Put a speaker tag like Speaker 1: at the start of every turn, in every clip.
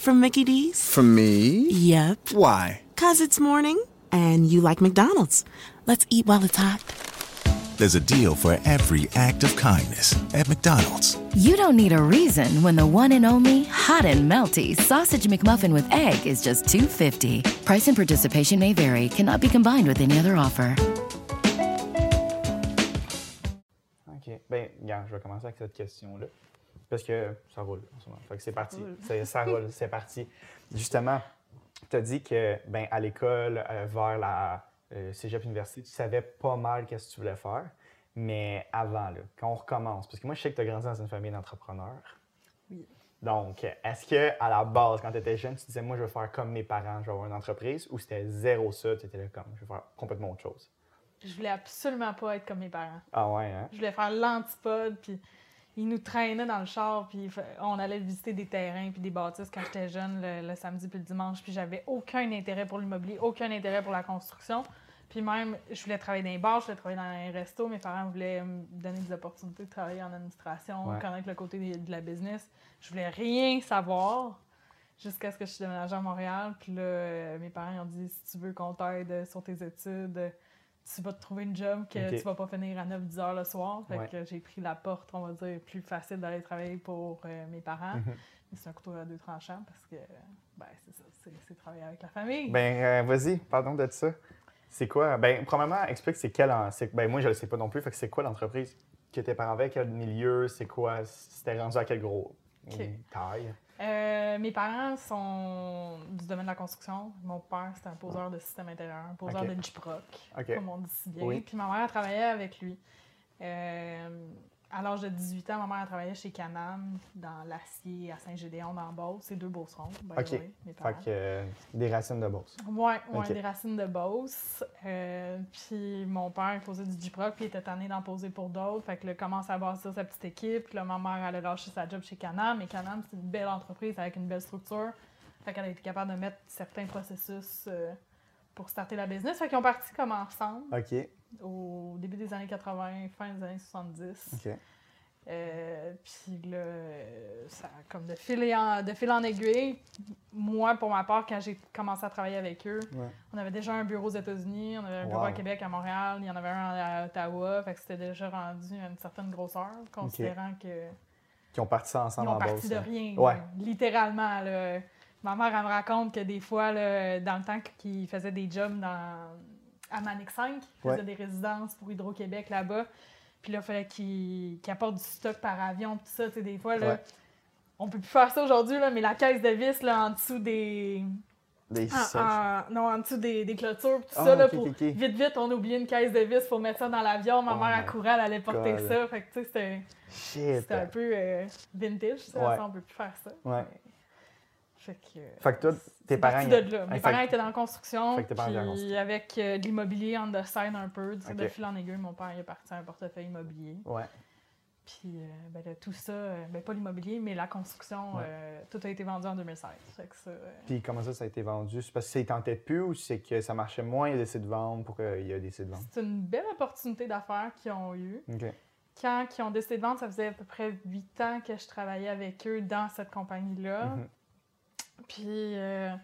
Speaker 1: from Mickey D's.
Speaker 2: From me?
Speaker 1: Yep.
Speaker 2: Why?
Speaker 1: Cause it's morning and you like McDonald's. Let's eat while it's hot.
Speaker 3: There's a deal for every act of kindness at McDonald's.
Speaker 4: You don't need a reason when the one and only hot and melty sausage McMuffin with egg is just 2.50. Price and participation may vary. Cannot be combined with any other offer.
Speaker 5: OK. Ben, regarde, je vais commencer avec cette question-là. Parce que ça roule en ce moment. Fait que c'est parti. C'est- Ça roule, c'est parti. Justement, tu as dit que, ben, à l'école, euh, vers la euh, cégep université, tu savais pas mal qu'est-ce que tu voulais faire. Mais avant, là, quand on recommence, parce que moi, je sais que tu as grandi dans une famille d'entrepreneurs.
Speaker 6: Oui.
Speaker 5: Donc, est-ce que à la base, quand tu étais jeune, tu disais, moi, je veux faire comme mes parents, je vais avoir une entreprise, ou c'était zéro ça, tu étais là comme, je vais faire complètement autre chose?
Speaker 6: Je voulais absolument pas être comme mes parents.
Speaker 5: Ah ouais, hein?
Speaker 6: Je voulais faire l'antipode, puis ils nous traînaient dans le char, puis on allait visiter des terrains puis des bâtisses quand j'étais jeune, le, le samedi puis le dimanche, puis j'avais aucun intérêt pour l'immobilier, aucun intérêt pour la construction. Puis même, je voulais travailler dans les bars, je voulais travailler dans un resto, mes parents voulaient me donner des opportunités de travailler en administration,
Speaker 5: Ouais.
Speaker 6: connaître le côté de, de la business. Je voulais rien savoir jusqu'à ce que je suis déménagée à Montréal. Puis là, euh, mes parents ont dit si tu veux qu'on t'aide sur tes études, tu vas te trouver une job que
Speaker 5: Ok.
Speaker 6: tu vas pas finir à 9-10 heures le soir. Fait
Speaker 5: Ouais.
Speaker 6: que j'ai pris la porte, on va dire, plus facile d'aller travailler pour euh, mes parents.
Speaker 5: Mhm.
Speaker 6: Mais c'est un couteau à deux tranchants parce que, ben, c'est ça, c'est, travailler avec la famille.
Speaker 5: Ben, euh, vas-y, pardon de ça. C'est quoi? Ben, premièrement, explique c'est quel. Ben, moi, je le sais pas non plus. Fait que c'est quoi l'entreprise que tes parents avaient? Quel milieu? C'est quoi? C'était rendu à quel gros? Taille?
Speaker 6: Euh, mes parents sont du domaine de la construction. Mon père, c'était un poseur de système intérieur, un poseur de J-Proc,
Speaker 5: Ok.
Speaker 6: comme on dit si bien. Puis ma mère travaillait avec lui. Euh, à l'âge de 18 ans, ma mère travaillait chez Canam, dans l'acier à Saint-Gédéon, dans Beauce. C'est deux Beaucerons, the
Speaker 5: OK.
Speaker 6: way, mes parents.
Speaker 5: Fait que euh, des racines de bourse.
Speaker 6: Ouais, ouais, des racines de Beauce. Euh, puis mon père il posait du J-Proc, puis il était tanné d'en poser pour d'autres. Fait que là, commence à bâtir sa petite équipe. Puis là, ma mère, elle a lâché sa job chez Canam. Mais Canam, c'est une belle entreprise avec une belle structure. Fait qu'elle a été capable de mettre certains processus euh, pour starter la business. Fait qu'ils ont parti comme ensemble
Speaker 5: OK.
Speaker 6: Au début des années 80, fin des années 70.
Speaker 5: OK.
Speaker 6: Euh, puis là, ça comme de fil, en, de fil en aiguille. Moi, pour ma part, quand j'ai commencé à travailler avec eux,
Speaker 5: Ouais.
Speaker 6: on avait déjà un bureau aux États-Unis, on avait un bureau à Québec, à Montréal, il y en avait un à Ottawa. Fait que c'était déjà rendu à une certaine grosseur, considérant que
Speaker 5: Qui ont parti ça ensemble
Speaker 6: ils ont
Speaker 5: en
Speaker 6: parti de rien.
Speaker 5: Ouais.
Speaker 6: là. Littéralement. là. Ma mère, elle me raconte que des fois, là, dans le temps qu'ils faisaient des jobs dans, à Manic 5, ils faisaient
Speaker 5: Ouais.
Speaker 6: des résidences pour Hydro-Québec là-bas. Puis là, il fallait qu'ils qu'ils apportent du stock par avion, tout ça. Tu sais, des fois, là,
Speaker 5: Ouais.
Speaker 6: on peut plus faire ça aujourd'hui, mais la caisse de vis là, en dessous des.
Speaker 5: Sièges.
Speaker 6: en- non, en dessous des, des clôtures, tout
Speaker 5: Ah,
Speaker 6: ça, là, pour vite, vite, on a oublié une caisse de vis, faut mettre ça dans l'avion. Ma
Speaker 5: Oh
Speaker 6: mère, elle courait, elle allait porter
Speaker 5: God.
Speaker 6: ça. Fait que, tu sais, c'était. Un peu euh, vintage, ça,
Speaker 5: Ouais.
Speaker 6: ça, on peut plus faire ça.
Speaker 5: Ouais.
Speaker 6: Mais- Fait que.
Speaker 5: Fait que toi, tes parents.
Speaker 6: de là. Mes parents étaient dans la construction,
Speaker 5: fait que tes parents étaient construction.
Speaker 6: avec euh, l'immobilier on the side un peu. De fil en aiguille, mon père est parti à un portefeuille immobilier.
Speaker 5: Ouais.
Speaker 6: Puis euh, ben, là, tout ça, euh, ben, pas l'immobilier, mais la construction,
Speaker 5: Ouais.
Speaker 6: euh, tout a été vendu en 2016. Fait que ça, euh,
Speaker 5: Puis comment ça, ça a été vendu? C'est parce ne tentait plus ou c'est que ça marchait moins, il a décidé de vendre pour qu'il y a décidé de vendre?
Speaker 6: c'est une belle opportunité d'affaires qu'ils ont eue. Quand ils ont décidé de vendre, ça faisait à peu près huit ans que je travaillais avec eux dans cette compagnie-là.
Speaker 5: Mhm.
Speaker 6: Puis, euh,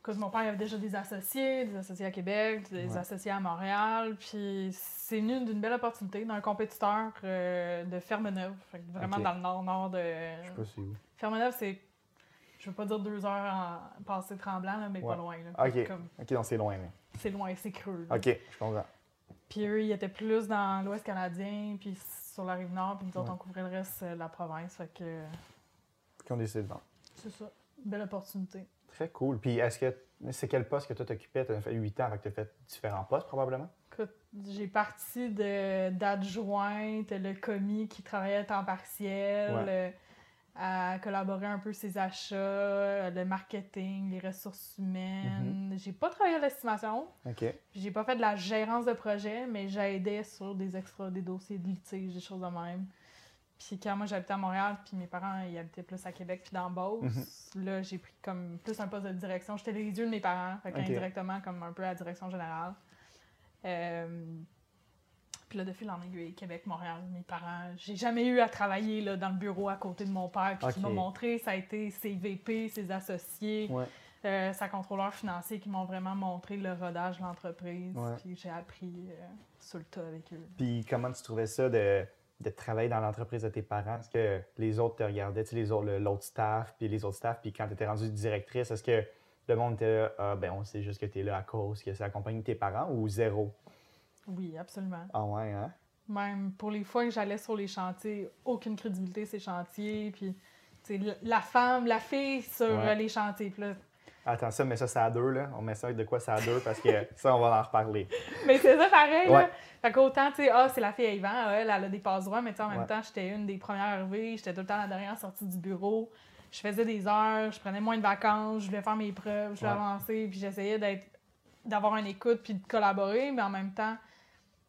Speaker 6: écoute, mon père avait déjà des associés, des associés à Québec, des
Speaker 5: Ouais.
Speaker 6: associés à Montréal. Puis, c'est venu d'une belle opportunité d'un compétiteur euh, de Fermeneuve, vraiment dans le nord-nord de.
Speaker 5: Je sais pas c'est où.
Speaker 6: Fermeneuve, c'est, je veux pas dire deux heures en passé tremblant, là, mais
Speaker 5: Ouais.
Speaker 6: pas loin. là.
Speaker 5: OK.
Speaker 6: Comme,
Speaker 5: OK, donc c'est loin.
Speaker 6: c'est loin, c'est creux. là.
Speaker 5: OK, je comprends.
Speaker 6: Puis eux, ils étaient plus dans l'Ouest canadien, puis sur la rive nord, puis nous autres,
Speaker 5: Ouais.
Speaker 6: on couvrait le reste euh, de la province. Fait que
Speaker 5: Qui ont décidé de vendre.
Speaker 6: c'est ça. Belle opportunité.
Speaker 5: Très cool. Puis est-ce que c'est quel poste que toi t'occupais? Tu as fait 8 ans, que tu as fait différents postes probablement?
Speaker 6: Écoute, j'ai parti d'adjointe, le commis qui travaillait à temps partiel,
Speaker 5: Ouais.
Speaker 6: euh, à collaborer un peu ses achats, le marketing, les ressources humaines.
Speaker 5: Mm-hmm.
Speaker 6: J'ai pas travaillé à l'estimation,
Speaker 5: OK.
Speaker 6: j'ai pas fait de la gérance de projet, mais j'aidais sur des extras, des dossiers de litige, des choses de même. Puis quand moi j'habitais à Montréal, puis mes parents ils habitaient plus à Québec puis dans Beauce, là j'ai pris comme plus un poste de direction. J'étais les yeux de mes parents, fait
Speaker 5: Ok.
Speaker 6: indirectement comme un peu à la direction générale. Euh, puis là, de fil en aiguille, Québec, Montréal, mes parents, j'ai jamais eu à travailler là, dans le bureau à côté de mon père. Puis qui m'a montré, ça a été ses VP, ses associés,
Speaker 5: Ouais.
Speaker 6: euh, sa contrôleur financier qui m'ont vraiment montré le rodage de l'entreprise.
Speaker 5: Ouais.
Speaker 6: Puis j'ai appris euh, sur le tas avec eux.
Speaker 5: Puis comment tu trouvais ça de, de travailler dans l'entreprise de tes parents? Est-ce que les autres te regardaient, tu sais, les autres, le- l'autre staff, puis les autres staffs, puis quand tu étais rendue directrice, est-ce que le monde était là, ah, ben on sait juste que tu es là à cause que compagnie de tes parents ou zéro?
Speaker 6: Oui, absolument.
Speaker 5: Ah ouais, hein?
Speaker 6: Même pour les fois que j'allais sur les chantiers, aucune crédibilité ces chantiers. Puis, tu sais, la femme, la fille sur
Speaker 5: Ouais.
Speaker 6: euh, les chantiers. Puis là,
Speaker 5: Attends, ça, mais ça, c'est à deux, là. On met ça de quoi c'est à deux parce que ça, on va en reparler.
Speaker 6: Mais c'est ça pareil,
Speaker 5: Ouais.
Speaker 6: là. Fait qu'autant, tu sais, ah, c'est la fille à Yvan, ah, elle, elle a des passe droits, mais tu sais, en même
Speaker 5: Ouais.
Speaker 6: temps, j'étais une des premières arrivées, j'étais tout le temps la dernière sortie du bureau. Je faisais des heures, je prenais moins de vacances, je voulais faire mes preuves, je voulais
Speaker 5: Ouais.
Speaker 6: avancer, puis j'essayais d'être d'avoir une écoute puis de collaborer, mais en même temps,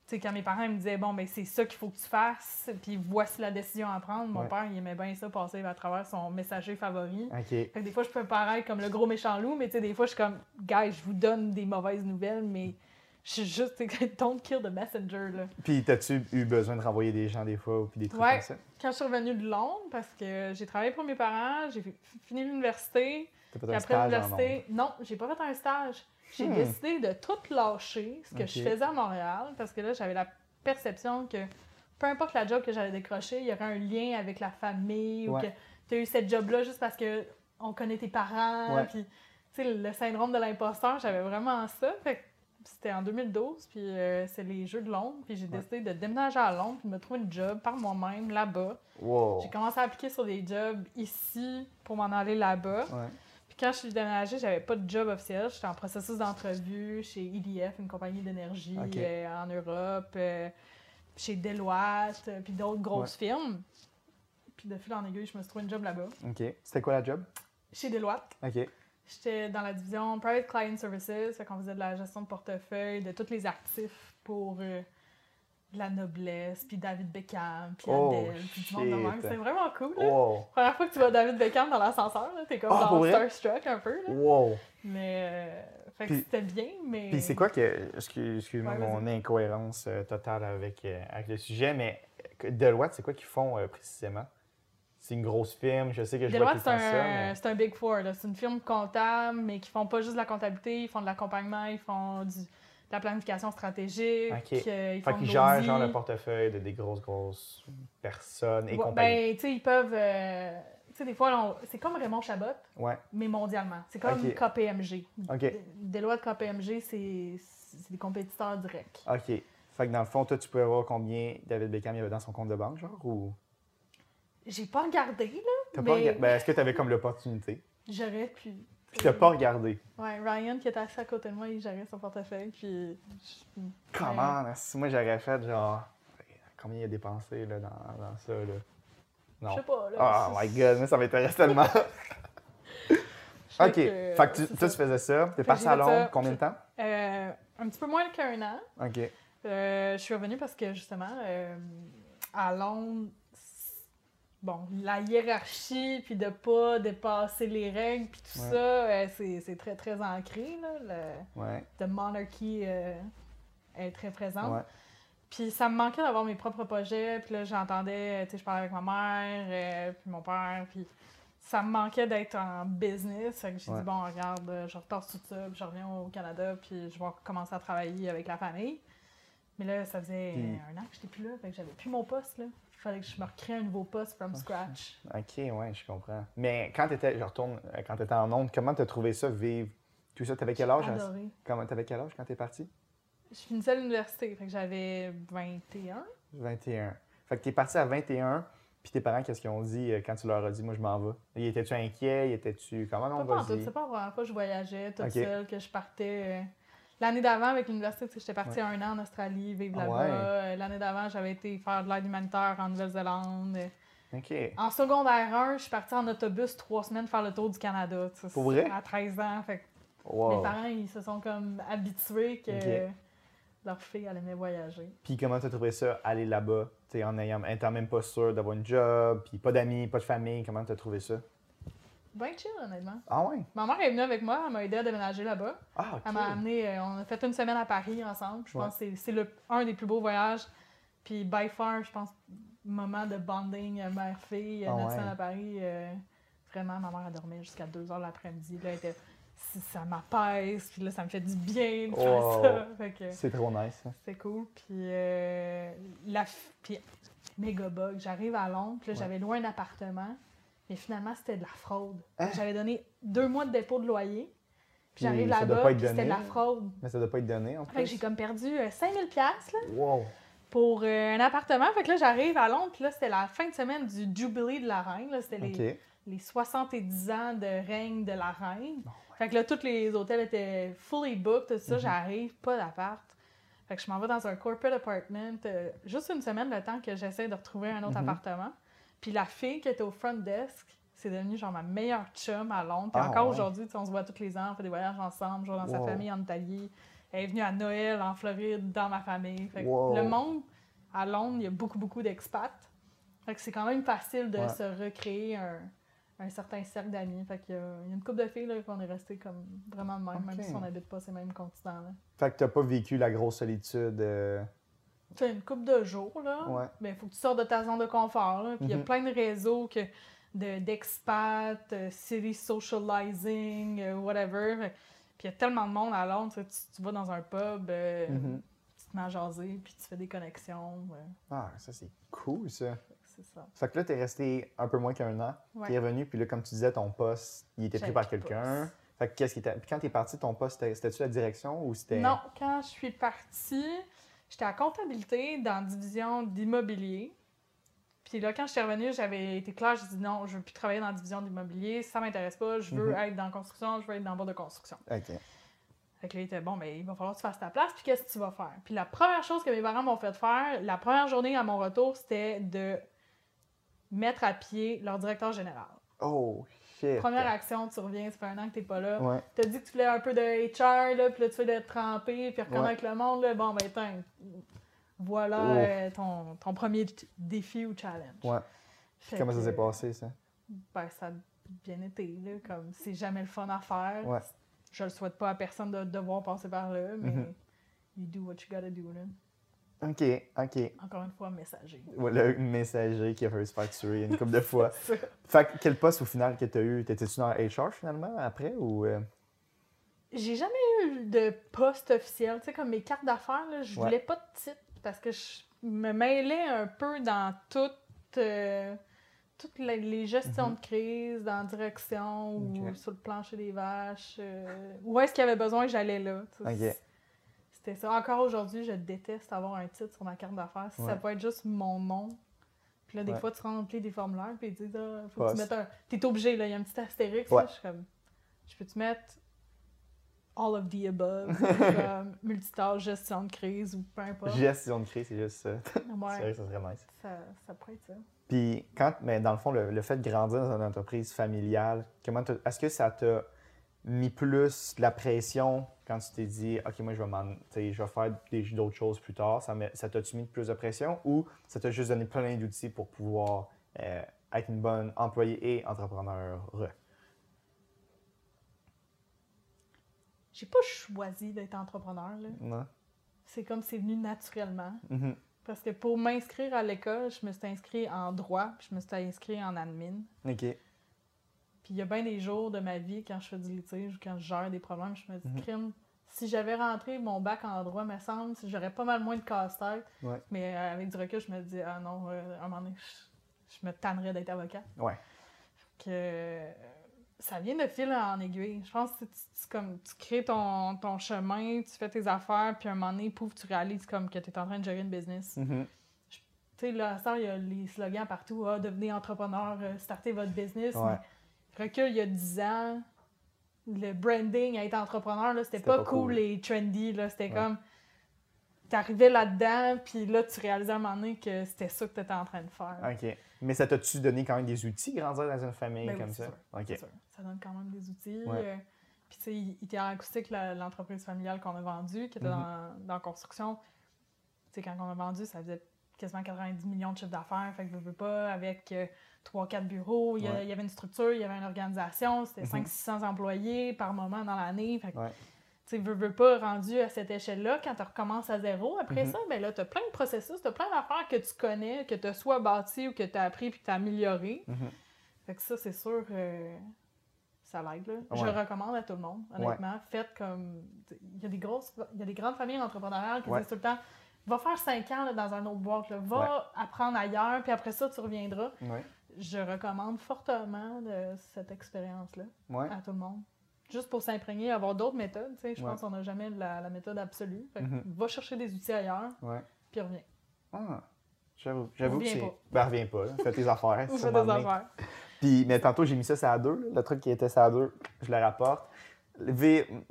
Speaker 6: sais, quand mes parents me disaient, bon, ben c'est ça qu'il faut que tu fasses, puis voici la décision à prendre, mon
Speaker 5: Ouais.
Speaker 6: père, il aimait bien ça, passer à travers son messager favori.
Speaker 5: OK.
Speaker 6: Fait que des fois, je peux paraître comme le gros méchant loup, mais tu sais, des fois, je suis comme, guys, je vous donne des mauvaises nouvelles, mais je suis juste, don't kill the messenger, là.
Speaker 5: Puis, t'as-tu eu besoin de renvoyer des gens des fois ou puis des trucs
Speaker 6: Ouais.
Speaker 5: comme ça?
Speaker 6: Quand je suis revenue de Londres, parce que j'ai travaillé pour mes parents, j'ai fi- fini l'université,
Speaker 5: T'as fait
Speaker 6: puis
Speaker 5: un
Speaker 6: après
Speaker 5: stage en
Speaker 6: non, j'ai pas fait un stage. J'ai
Speaker 5: Hmm.
Speaker 6: décidé de tout lâcher, ce que je faisais à Montréal, parce que là, j'avais la perception que peu importe la job que j'allais décrocher, il y aurait un lien avec la famille, ou que tu as eu cette job-là juste parce que on connaît tes parents,
Speaker 5: Ouais.
Speaker 6: puis tu sais, le syndrome de l'imposteur, j'avais vraiment ça. Fait c'était en 2012, puis euh, c'est les Jeux de Londres, puis j'ai décidé de déménager à Londres, puis de me trouver une job par moi-même là-bas.
Speaker 5: Wow.
Speaker 6: J'ai commencé à appliquer sur des jobs ici pour m'en aller là-bas. Puis quand je suis déménagée, j'avais pas de job officiel. J'étais en processus d'entrevue chez EDF, une compagnie d'énergie euh, en Europe, euh, chez Deloitte, euh, puis d'autres grosses firmes. Puis de fil en aiguille, je me suis trouvé une job là-bas.
Speaker 5: OK. C'était quoi la job?
Speaker 6: Chez Deloitte.
Speaker 5: OK.
Speaker 6: J'étais dans la division Private Client Services, fait qu'on faisait de la gestion de portefeuille, de tous les actifs pour euh, la noblesse, puis David Beckham, puis
Speaker 5: Oh,
Speaker 6: Adele, puis du monde de même. C'était vraiment cool. là.
Speaker 5: Wow.
Speaker 6: Première fois que tu vois David Beckham dans l'ascenseur, t'es comme
Speaker 5: pour
Speaker 6: dans? Starstruck un peu. Là.
Speaker 5: Wow.
Speaker 6: Mais euh, fait que
Speaker 5: Puis-
Speaker 6: c'était bien, mais.
Speaker 5: Puis c'est quoi que. excuse- Excuse-moi
Speaker 6: Ouais,
Speaker 5: mon incohérence euh, totale avec, euh, avec le sujet, mais Deloitte, c'est quoi qu'ils font précisément? C'est une grosse firme, je sais que je vois
Speaker 6: Deloitte,
Speaker 5: le
Speaker 6: c'est un,
Speaker 5: mais.
Speaker 6: c'est un Big Four. C'est une firme comptable, mais qui font pas juste de la comptabilité, ils font de l'accompagnement, ils font du, la planification stratégique,
Speaker 5: OK.
Speaker 6: euh, ils
Speaker 5: Fait qu'ils
Speaker 6: de
Speaker 5: gèrent genre le portefeuille de des grosses, grosses personnes et
Speaker 6: Ouais. Ben, tu sais, ils peuvent. euh, tu sais, des fois, c'est comme Raymond Chabot,
Speaker 5: Ouais.
Speaker 6: mais mondialement. C'est comme. KPMG.
Speaker 5: OK.
Speaker 6: Deloitte, KPMG, c'est des compétiteurs directs.
Speaker 5: OK. Fait que dans le fond, toi, tu peux voir combien David Beckham il y avait dans son compte de banque, genre, ou?
Speaker 6: J'ai pas regardé, là.
Speaker 5: T'as
Speaker 6: mais
Speaker 5: pas regardé? Ben, est-ce que tu avais comme l'opportunité?
Speaker 6: J'aurais pu.
Speaker 5: Puis t'as pas regardé.
Speaker 6: Ouais, Ryan qui était assis à côté de moi, il gérait son portefeuille, puis.
Speaker 5: Comment? Si moi j'aurais fait genre. Combien il a dépensé là, dans, dans ça, là? Non.
Speaker 6: Je sais pas, là.
Speaker 5: Oh my god, moi ça m'intéresse tellement. Ok.
Speaker 6: que,
Speaker 5: fait que tu, toi,
Speaker 6: ça.
Speaker 5: tu faisais ça. T'es parti
Speaker 6: j'ai
Speaker 5: à Londres combien de temps?
Speaker 6: Euh, un petit peu moins qu'un an.
Speaker 5: Ok.
Speaker 6: Euh, je suis revenue parce que justement, euh, à Londres, bon, la hiérarchie, puis de pas dépasser les règles, puis tout
Speaker 5: Ouais.
Speaker 6: ça, euh, c'est très, très ancré. Là, le,
Speaker 5: Ouais.
Speaker 6: the monarchy euh, est très présente.
Speaker 5: Ouais.
Speaker 6: Puis ça me manquait d'avoir mes propres projets. Puis là, j'entendais, tu sais, je parlais avec ma mère, euh, puis mon père, puis ça me manquait d'être en business. Fait que j'ai dit, bon, regarde, euh, je retasse tout ça, puis je reviens au Canada, puis je vais commencer à travailler avec la famille. Mais là, ça faisait un an que j'étais plus là, fait que j'avais plus mon poste, là. Fallait que je me recrée un nouveau poste from scratch.
Speaker 5: Ok, ouais, je comprends. Mais quand t'étais, je retourne, euh, quand t'étais en Londres, comment t'as trouvé ça, vivre? Tout ça? T'avais quel âge?
Speaker 6: Adoré.
Speaker 5: Comment, t'avais quel âge quand t'es parti?
Speaker 6: Je finissais l'université, fait que j'avais 21.
Speaker 5: 21. Fait que t'es parti à 21, puis tes parents, qu'est-ce qu'ils ont dit euh, quand tu leur as dit, moi, je m'en vais? Y Étais-tu inquiet? Y Étais-tu. Comment on va
Speaker 6: pantoute, c'est pas la première fois que je voyageais toute
Speaker 5: Ok.
Speaker 6: seule, que je partais. euh, L'année d'avant, avec l'université, j'étais partie un an en Australie, vivre
Speaker 5: Ah
Speaker 6: là-bas.
Speaker 5: ouais.
Speaker 6: Euh, L'année d'avant, j'avais été faire de l'aide humanitaire en Nouvelle-Zélande.
Speaker 5: OK.
Speaker 6: En secondaire 1, je suis partie en autobus trois semaines faire le tour du Canada.
Speaker 5: Pour vrai?
Speaker 6: À 13 ans. Fait
Speaker 5: Wow.
Speaker 6: mes parents, ils se sont comme habitués que leur fille, elle aimait voyager.
Speaker 5: Puis comment t'as trouvé ça, aller là-bas, en étant même pas sûr d'avoir une job, puis pas d'amis, pas de famille, comment t'as trouvé ça?
Speaker 6: Ben chill, honnêtement.
Speaker 5: Ah ouais?
Speaker 6: Ma mère est venue avec moi, elle m'a aidé à déménager là-bas.
Speaker 5: Ah, OK.
Speaker 6: Elle m'a amené, euh, on a fait une semaine à Paris ensemble. Je
Speaker 5: Ouais.
Speaker 6: pense que c'est- le- un des plus beaux voyages. Puis, by far, je pense, moment de bonding euh, mère-fille, euh,
Speaker 5: Ah
Speaker 6: notre
Speaker 5: ouais.
Speaker 6: semaine à Paris. euh, vraiment, ma mère, elle dormait jusqu'à 2 h l'après-midi. Là, elle était, ça m'apaise, puis là, ça me fait du bien de faire
Speaker 5: Wow.
Speaker 6: ça.
Speaker 5: C'est trop nice. hein.
Speaker 6: c'est cool. Puis, euh, la, f- puis méga bug. J'arrive à Londres, puis là,
Speaker 5: Ouais.
Speaker 6: j'avais loué un appartement. Mais finalement, c'était de la fraude.
Speaker 5: Hein?
Speaker 6: J'avais donné deux mois de dépôt de loyer. Puis j'arrive là-bas, c'était de la fraude.
Speaker 5: Mais ça doit pas être donné, en
Speaker 6: Fait que
Speaker 5: plus.
Speaker 6: j'ai comme perdu euh, 5000 pièces
Speaker 5: Wow.
Speaker 6: pour euh, un appartement. Fait que là, j'arrive à Londres, puis là, c'était la fin de semaine du Jubilee de la reine. C'était les,
Speaker 5: OK.
Speaker 6: les 70 ans de règne de la reine.
Speaker 5: Oh
Speaker 6: Fait que là, tous les hôtels étaient fully booked, tout
Speaker 5: Mhm.
Speaker 6: ça. J'arrive, pas d'appart. Fait que je m'en vais dans un corporate apartment, euh, juste une semaine le temps que j'essaie de retrouver un autre
Speaker 5: Mhm.
Speaker 6: appartement. Puis la fille qui était au front desk, c'est devenue genre ma meilleure chum à Londres. Puis
Speaker 5: Ah,
Speaker 6: encore
Speaker 5: ouais.
Speaker 6: aujourd'hui, on se voit tous les ans, on fait des voyages ensemble, vais dans sa famille en Italie. Elle est venue à Noël en Floride dans ma famille. Fait que
Speaker 5: Wow.
Speaker 6: le monde à Londres, il y a beaucoup, beaucoup d'expats. Fait que c'est quand même facile de
Speaker 5: Ouais.
Speaker 6: se recréer un, un certain cercle d'amis. Fait qu'il y a, il y a une couple de filles là, qu'on est resté comme vraiment même, même si on n'habite pas ces mêmes continents. Là.
Speaker 5: Fait que t'as pas vécu la grosse solitude. euh,
Speaker 6: Sais, une couple de jours, là.
Speaker 5: Ouais.
Speaker 6: Mais il faut que tu sortes de ta zone de confort. Là. Puis il y a
Speaker 5: Mhm.
Speaker 6: plein de réseaux que, de, d'expats, euh, city socializing, euh, whatever. Puis il y a tellement de monde à Londres. tu Tu, vas dans un pub, euh,
Speaker 5: Mhm.
Speaker 6: tu te mets à jaser, puis tu fais des connexions.
Speaker 5: Ah, ça, c'est cool, ça.
Speaker 6: c'est ça.
Speaker 5: Fait que là, t'es resté un peu moins qu'un an.
Speaker 6: Ouais.
Speaker 5: T'es revenu, puis là, comme tu disais, ton poste, il était pris par
Speaker 6: de
Speaker 5: quelqu'un. Fait que qu'est-ce qui. Puis quand t'es parti, ton poste, c'était- c'était-tu la direction ou c'était?
Speaker 6: Non, quand je suis partie, j'étais à comptabilité dans la division d'immobilier. Puis là, quand je suis revenue, j'avais été claire, j'ai dit non, je veux plus travailler dans la division d'immobilier, ça m'intéresse pas, je veux
Speaker 5: Mhm.
Speaker 6: être dans la construction, je veux être dans le bord de construction.
Speaker 5: OK.
Speaker 6: Fait que là, il était bon, mais il va falloir que tu fasses ta place, puis qu'est-ce que tu vas faire? Puis la première chose que mes parents m'ont fait faire, la première journée à mon retour, c'était de mettre à pied leur directeur général.
Speaker 5: Oh, shit.
Speaker 6: Première action, tu reviens, ça fait un an que t'es pas là.
Speaker 5: Ouais.
Speaker 6: T'as dit que tu voulais un peu de HR, là, puis là, tu fais d'être trempé, puis reconnaître le monde, là. Bon, ben, tiens, voilà euh, ton, ton premier défi ou challenge.
Speaker 5: Ouais.
Speaker 6: Fait
Speaker 5: Comment ça s'est passé, ça?
Speaker 6: Ben, ça a bien été, là, comme c'est jamais le fun à faire.
Speaker 5: Ouais.
Speaker 6: Je le souhaite pas à personne de devoir passer par là, mais
Speaker 5: Mhm.
Speaker 6: you do what you gotta do, là.
Speaker 5: OK, OK.
Speaker 6: Encore une fois, messager.
Speaker 5: Ouais, Le messager qui a failli se faire tuer une couple de fois. Fait que quel poste au final que t'as eu? T'étais-tu dans HR finalement après ou. euh,
Speaker 6: J'ai jamais eu de poste officiel. Tu sais, comme mes cartes d'affaires, je
Speaker 5: Ouais.
Speaker 6: voulais pas de titre parce que je me mêlais un peu dans toutes, euh, toutes les, gestions de crise, dans la direction ou
Speaker 5: Mhm.
Speaker 6: Sur le plancher des vaches. euh, où est-ce qu'il y avait besoin, j'allais là. tu sais.
Speaker 5: Ok.
Speaker 6: C'était ça. Encore aujourd'hui, je déteste avoir un titre sur ma carte d'affaires. Si ça peut être juste mon nom. Puis là, des
Speaker 5: Ouais.
Speaker 6: fois, tu remplis des formulaires, puis ils disent ah, faut que tu mettes un. T'es obligé, là, il y a un petit astérix. Là, je suis comme. Je peux-tu mettre all of the above, comme multitâche, gestion de crise ou peu importe?
Speaker 5: Gestion de crise, c'est juste ça. c'est
Speaker 6: Ouais,
Speaker 5: vrai ça serait nice.
Speaker 6: ça, ça pourrait être ça.
Speaker 5: Puis, quand, mais dans le fond, le, le fait de grandir dans une entreprise familiale, comment est-ce que ça t'a mis plus de la pression quand tu t'es dit, OK, moi, je vais, je faire d'autres choses plus tard? Ça, t'a-tu mis plus de pression ou ça t'a juste donné plein d'outils pour pouvoir euh, être une bonne employée et entrepreneur?
Speaker 6: J'ai pas choisi d'être entrepreneur. là.
Speaker 5: Non?
Speaker 6: C'est comme c'est venu naturellement.
Speaker 5: Mhm.
Speaker 6: Parce que pour m'inscrire à l'école, je me suis inscrite en droit, puis je me suis inscrite en admin.
Speaker 5: OK.
Speaker 6: Puis il y a bien des jours de ma vie, quand je fais du litige ou quand je gère des problèmes, je me dis,
Speaker 5: Mhm.
Speaker 6: crime, si j'avais rentré mon bac en droit, me semble, j'aurais pas mal moins de casse-tête.
Speaker 5: Ouais.
Speaker 6: Mais euh, avec du recul, je me dis, ah non, euh, à un moment donné, je, je me tannerais d'être avocat.
Speaker 5: Ouais.
Speaker 6: que euh, ça vient de fil en aiguille. Je pense que tu, tu- comme, tu crées ton, ton chemin, tu fais tes affaires, puis à un moment donné, pouf, tu réalises comme que tu es en train de gérer une business.
Speaker 5: Mhm.
Speaker 6: Tu sais, là, à il y a les slogans partout, ah, devenez entrepreneur, startez votre business.
Speaker 5: Ouais.
Speaker 6: Mais recule, il y a 10 ans, le branding, être entrepreneur, là, c'était
Speaker 5: C'était
Speaker 6: pas,
Speaker 5: pas
Speaker 6: cool,
Speaker 5: cool.
Speaker 6: et trendy. Là, c'était
Speaker 5: Ouais.
Speaker 6: comme. T'arrivais là-dedans, puis là, tu réalisais à un moment donné que c'était ça que t'étais en train de faire.
Speaker 5: OK. Mais ça t'a-tu donné quand même des outils, grandir dans une famille
Speaker 6: Ben
Speaker 5: comme ça?
Speaker 6: sûr,
Speaker 5: OK.
Speaker 6: sûr. Ça donne quand même des outils.
Speaker 5: Ouais.
Speaker 6: euh, puis, tu sais, Itinéraire Acoustique, la- l'entreprise familiale qu'on a vendue, qui était
Speaker 5: Mhm.
Speaker 6: dans, construction, tu sais, quand on a vendu, ça faisait quasiment 90 millions de chiffres d'affaires. Fait que je veux pas, avec 3-4 bureaux, il y, a-
Speaker 5: Ouais.
Speaker 6: il y avait une structure, il y avait une organisation, c'était
Speaker 5: Mhm.
Speaker 6: 500-600 employés par moment dans l'année. Fait que,
Speaker 5: Ouais.
Speaker 6: tu veux, veux pas, rendu à cette échelle-là, quand tu recommences à zéro, après
Speaker 5: Mhm.
Speaker 6: ça, ben là, tu as plein de processus, tu as plein d'affaires que tu connais, que tu as soit bâti ou que tu as appris puis que tu as amélioré.
Speaker 5: Mhm.
Speaker 6: Fait que ça, c'est sûr, euh, ça l'aide. là. Je
Speaker 5: Ouais.
Speaker 6: le recommande à tout le monde, honnêtement. Faites comme. Il y a des grosses. Il y a des grandes familles entrepreneuriales qui disent tout le temps va faire cinq ans là, dans un autre boîte, là. va
Speaker 5: Ouais.
Speaker 6: apprendre ailleurs, puis après ça, tu reviendras.
Speaker 5: Ouais.
Speaker 6: Je recommande fortement de cette expérience-là
Speaker 5: Ouais.
Speaker 6: à tout le monde. Juste pour s'imprégner, avoir d'autres méthodes. Je
Speaker 5: Ouais.
Speaker 6: pense qu'on n'a jamais la, la méthode absolue. Fait que
Speaker 5: Mhm.
Speaker 6: Va chercher des outils ailleurs, puis reviens.
Speaker 5: Ah, j'avoue. J'avoue que c'est. Ben, reviens pas. là. Fais tes affaires.
Speaker 6: Ou fais
Speaker 5: donné.
Speaker 6: affaires.
Speaker 5: Puis, mais tantôt, j'ai mis ça, à deux. Le truc qui était ça à deux, je le rapporte.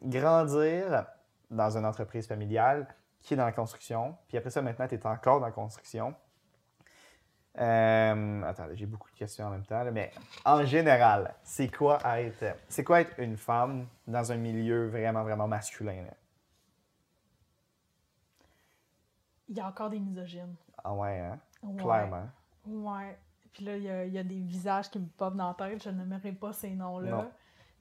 Speaker 5: Grandir dans une entreprise familiale qui est dans la construction, puis après ça, maintenant, tu es encore dans la construction. Euh, attends, là, j'ai beaucoup de questions en même temps, là, mais en général, c'est quoi être c'est quoi être une femme dans un milieu vraiment, vraiment masculin? là?
Speaker 6: Il y a encore des misogynes.
Speaker 5: Ah ouais, hein?
Speaker 6: Ouais.
Speaker 5: Clairement.
Speaker 6: Ouais. Puis là, il y a, il y a des visages qui me popent dans la tête. Je nommerai pas ces noms-là.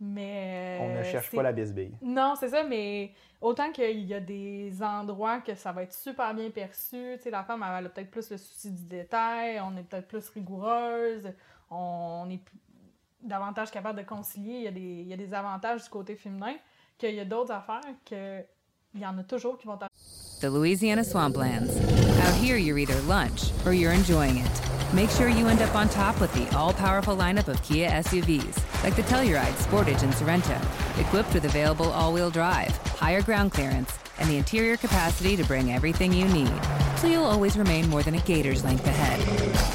Speaker 6: Mais.
Speaker 5: On ne
Speaker 6: euh,
Speaker 5: cherche pas la bisbille.
Speaker 6: Non, c'est ça, mais autant qu'il y a des endroits que ça va être super bien perçu. Tu sais, la femme, elle a peut-être plus le souci du détail, on est peut-être plus rigoureuse, on est davantage capable de concilier. Il y a des, il y a des avantages du côté féminin, qu'il y a d'autres affaires que. Il y en a toujours qui vont
Speaker 7: The Louisiana Swamplands. Out here, you're either lunch or you're enjoying it. Make sure you end up on top with the all powerful lineup of Kia SUVs, like the Telluride, Sportage, and Sorento, equipped with available all wheel drive, higher ground clearance, and the interior capacity to bring everything you need. So you'll always remain more than a gator's length ahead.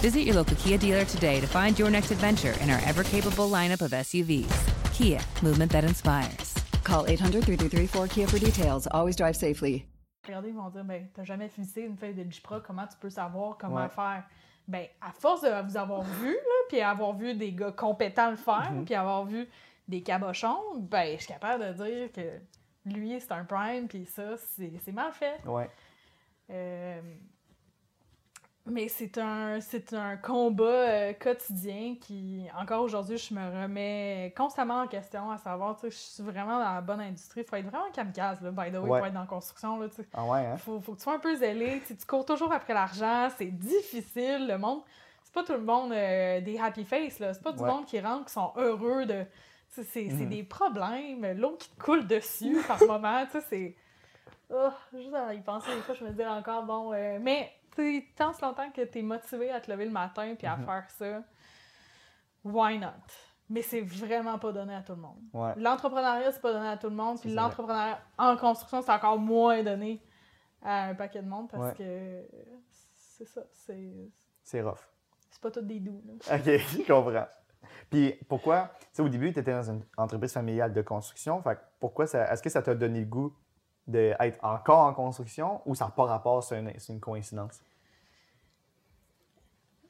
Speaker 7: Visit your local Kia dealer today to find your next adventure in our ever capable lineup of SUVs. Kia, movement that inspires.
Speaker 8: Call 800 333 4KIA for details. Always drive safely.
Speaker 6: Regardez, ils vont dire ben, T'as jamais visité une feuille de Jipra, comment tu peux savoir comment
Speaker 5: Ouais.
Speaker 6: faire Ben, à force de vous avoir vu, là, puis avoir vu des gars compétents le faire,
Speaker 5: Mhm.
Speaker 6: puis avoir vu des cabochons, ben, je suis capable de dire que lui, c'est un prime, puis ça, c'est c'est mal fait.
Speaker 5: Ouais.
Speaker 6: Euh, mais c'est un, c'est un combat euh, quotidien qui, encore aujourd'hui, je me remets constamment en question à savoir, tu sais, je suis vraiment dans la bonne industrie. Il faut être vraiment kamikaze, là, by the way,
Speaker 5: Ouais.
Speaker 6: pour être dans la construction. Là, tu sais.
Speaker 5: Ah ouais, hein?
Speaker 6: faut, faut que tu sois un peu zélé. Tu cours toujours après l'argent. C'est difficile. Le monde, c'est pas tout le monde euh, des happy face. là. C'est pas du
Speaker 5: Ouais.
Speaker 6: monde qui rentre, qui sont heureux de. tu sais, C'est c'est
Speaker 5: Mhm.
Speaker 6: des problèmes. L'eau qui te coule dessus par moment. Tu sais, c'est. Oh, juste à y penser, des fois, je me dis encore, bon. euh, mais, tant si longtemps que tu es motivé à te lever le matin puis à
Speaker 5: Mhm.
Speaker 6: faire ça, why not? Mais c'est vraiment pas donné à tout le monde.
Speaker 5: Ouais.
Speaker 6: L'entrepreneuriat, c'est pas donné à tout le monde. Puis l'entrepreneuriat en construction, c'est encore moins donné à un paquet de monde parce
Speaker 5: Ouais.
Speaker 6: que c'est ça, c'est
Speaker 5: C'est rough.
Speaker 6: c'est pas tout des doux. là.
Speaker 5: OK, je comprends. Puis pourquoi, tu sais, au début, tu étais dans une entreprise familiale de construction. Fait que pourquoi ça, est-ce que ça t'a donné le goût d'être encore en construction ou ça n'a pas rapport, c'est une, c'est une coïncidence?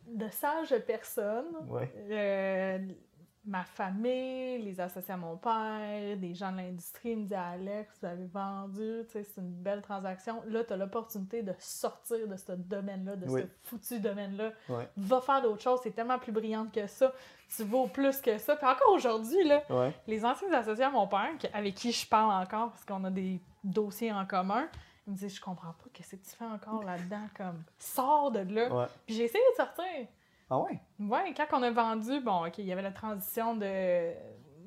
Speaker 6: De sages personnes,
Speaker 5: Ouais.
Speaker 6: euh, ma famille, les associés à mon père, des gens de l'industrie me disaient Alex, vous avez vendu, c'est une belle transaction. Là, tu as l'opportunité de sortir de ce domaine-là, de
Speaker 5: Oui.
Speaker 6: ce foutu domaine-là.
Speaker 5: Ouais.
Speaker 6: Va faire d'autres choses, c'est tellement plus brillante que ça. Tu vaux plus que ça. Puis encore aujourd'hui, là,
Speaker 5: Ouais.
Speaker 6: les anciens associés à mon père, avec qui je parle encore parce qu'on a des dossiers en commun, ils me disent Je comprends pas, qu'est-ce que tu fais encore là-dedans? Comme, sors de là.
Speaker 5: Ouais.
Speaker 6: Puis j'ai essayé de sortir.
Speaker 5: Ah ouais?
Speaker 6: Ouais, quand on a vendu, bon, OK, il y avait la transition de,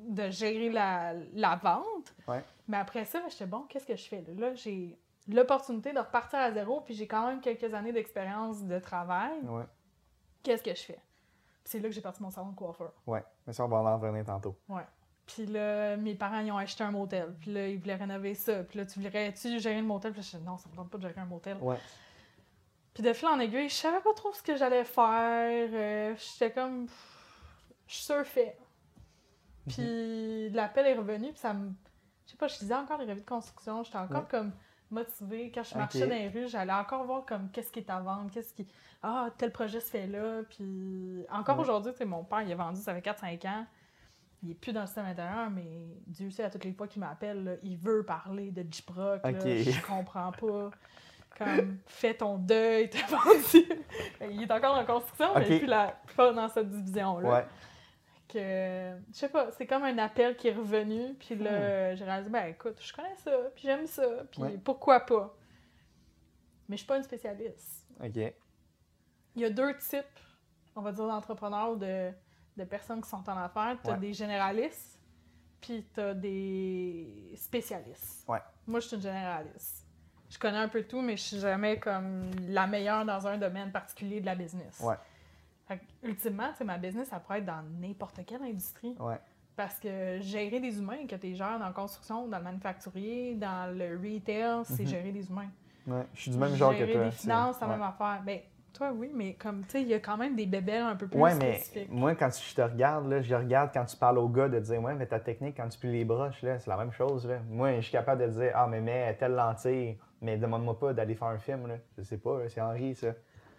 Speaker 6: de gérer la, la vente.
Speaker 5: Ouais.
Speaker 6: Mais après ça, j'étais bon, qu'est-ce que je fais? Là, Là, j'ai l'opportunité de repartir à zéro, puis j'ai quand même quelques années d'expérience de travail.
Speaker 5: Ouais.
Speaker 6: Qu'est-ce que je fais? Puis c'est là que j'ai parti mon salon de coiffeur.
Speaker 5: Ouais. Mais ça, on va en revenir tantôt.
Speaker 6: Ouais. Puis là, mes parents, ils ont acheté un motel. Puis là, ils voulaient rénover ça. Puis là, tu voudrais-tu gérer le motel? Puis là, je disais, non, ça me tente pas de gérer un motel.
Speaker 5: Ouais.
Speaker 6: Puis de fil en aiguille, je savais pas trop ce que j'allais faire. Euh, J'étais comme. Je surfais. Puis l'appel est revenu, puis ça me. Je sais pas, je lisais encore les revues de construction, j'étais encore
Speaker 5: Ouais.
Speaker 6: comme motivée. Quand je marchais dans les rues, j'allais encore voir comme qu'est-ce qui est à vendre, qu'est-ce qui. Ah, tel projet se fait là. Puis encore
Speaker 5: Ouais.
Speaker 6: aujourd'hui, tu sais, mon père, il a vendu, ça fait 4-5 ans. Il est plus dans le système intérieur, mais Dieu sait, à toutes les fois qu'il m'appelle, là, il veut parler de J-Proc. là.
Speaker 5: Ok.
Speaker 6: Je comprends pas. Comme, fais ton deuil, t'as vendu. il est encore en construction, mais
Speaker 5: Ok.
Speaker 6: il est plus, la, pas dans cette division-là.
Speaker 5: Ouais.
Speaker 6: Que, je sais pas, c'est comme un appel qui est revenu, puis là, j'ai réalisé, ben écoute, je connais ça, puis j'aime ça, puis
Speaker 5: Hmm. Ouais.
Speaker 6: pourquoi pas? Mais je suis pas une spécialiste.
Speaker 5: OK.
Speaker 6: Il y a deux types, on va dire, d'entrepreneurs ou de, de personnes qui sont en affaires. Tu as
Speaker 5: Ouais.
Speaker 6: des généralistes, puis tu as des spécialistes.
Speaker 5: Ouais.
Speaker 6: Moi, je suis une généraliste. Je connais un peu tout, mais je suis jamais comme la meilleure dans un domaine particulier de la business.
Speaker 5: Ouais.
Speaker 6: Fait ultimement, ma business, ça pourrait être dans n'importe quelle industrie.
Speaker 5: Ouais.
Speaker 6: Parce que gérer des humains, que tu gères dans la construction, dans le manufacturier, dans le retail, c'est
Speaker 5: Mhm.
Speaker 6: gérer des humains.
Speaker 5: Ouais. Je suis du même genre que
Speaker 6: Gérer
Speaker 5: toi.
Speaker 6: des finances, c'est la même affaire. Ben, toi, oui, mais comme, tu sais, il y a quand même des bébelles un peu plus
Speaker 5: Ouais, mais
Speaker 6: spécifiques.
Speaker 5: moi, quand je te regarde, là, je regarde quand tu parles au gars de dire Ouais, mais ta technique, quand tu plies les broches, là, c'est la même chose. Là. Moi, je suis capable de dire Ah, mais mets telle lentille, mais demande-moi pas d'aller faire un film. Là. Je sais pas, c'est Henri, ça.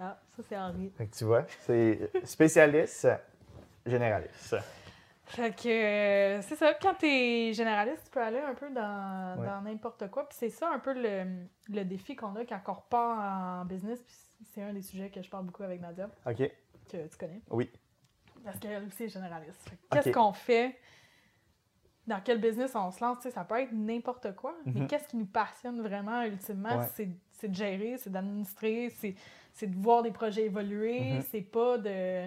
Speaker 6: Ah, ça, c'est Henri.
Speaker 5: Fait que tu vois, c'est spécialiste, généraliste.
Speaker 6: Fait que euh, c'est ça, quand t'es généraliste, tu peux aller un peu dans
Speaker 5: Ouais.
Speaker 6: dans n'importe quoi. Puis c'est ça un peu le, le défi qu'on a quand on repart en business. Puis c'est un des sujets que je parle beaucoup avec Nadia,
Speaker 5: OK.
Speaker 6: que tu connais.
Speaker 5: Oui.
Speaker 6: Parce qu'elle aussi est généraliste. Qu'est-ce qu'on fait? Dans quel business on se lance? Tu sais, ça peut être n'importe quoi. Mais
Speaker 5: Mhm.
Speaker 6: qu'est-ce qui nous passionne vraiment, ultimement?
Speaker 5: Ouais.
Speaker 6: C'est, de gérer, c'est d'administrer, c'est, de voir des projets évoluer.
Speaker 5: Mhm.
Speaker 6: C'est pas de...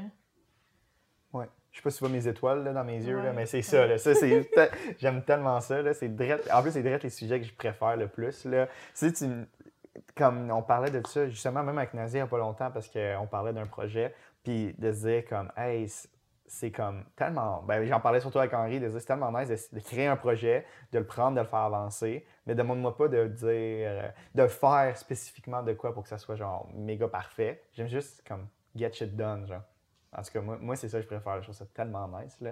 Speaker 5: Ouais. Je sais pas si tu vois mes étoiles là, dans mes yeux, là, mais c'est ça. Là. ça J'aime tellement ça. Là. C'est direct- En plus, c'est direct les sujets que je préfère le plus. Là. Sais, tu- Comme on parlait de ça, justement, même avec Nazi il n'y a pas longtemps, parce qu'on parlait d'un projet, puis de se dire comme, hey, c'est- comme tellement. Ben, j'en parlais surtout avec Henri, de dire c'est tellement nice de, de créer un projet, de le prendre, de le faire avancer, mais demande-moi pas de dire, de faire spécifiquement de quoi pour que ça soit genre méga parfait. J'aime juste comme get shit done, genre. En tout cas, moi, moi c'est ça que je préfère. Je trouve ça tellement nice, là.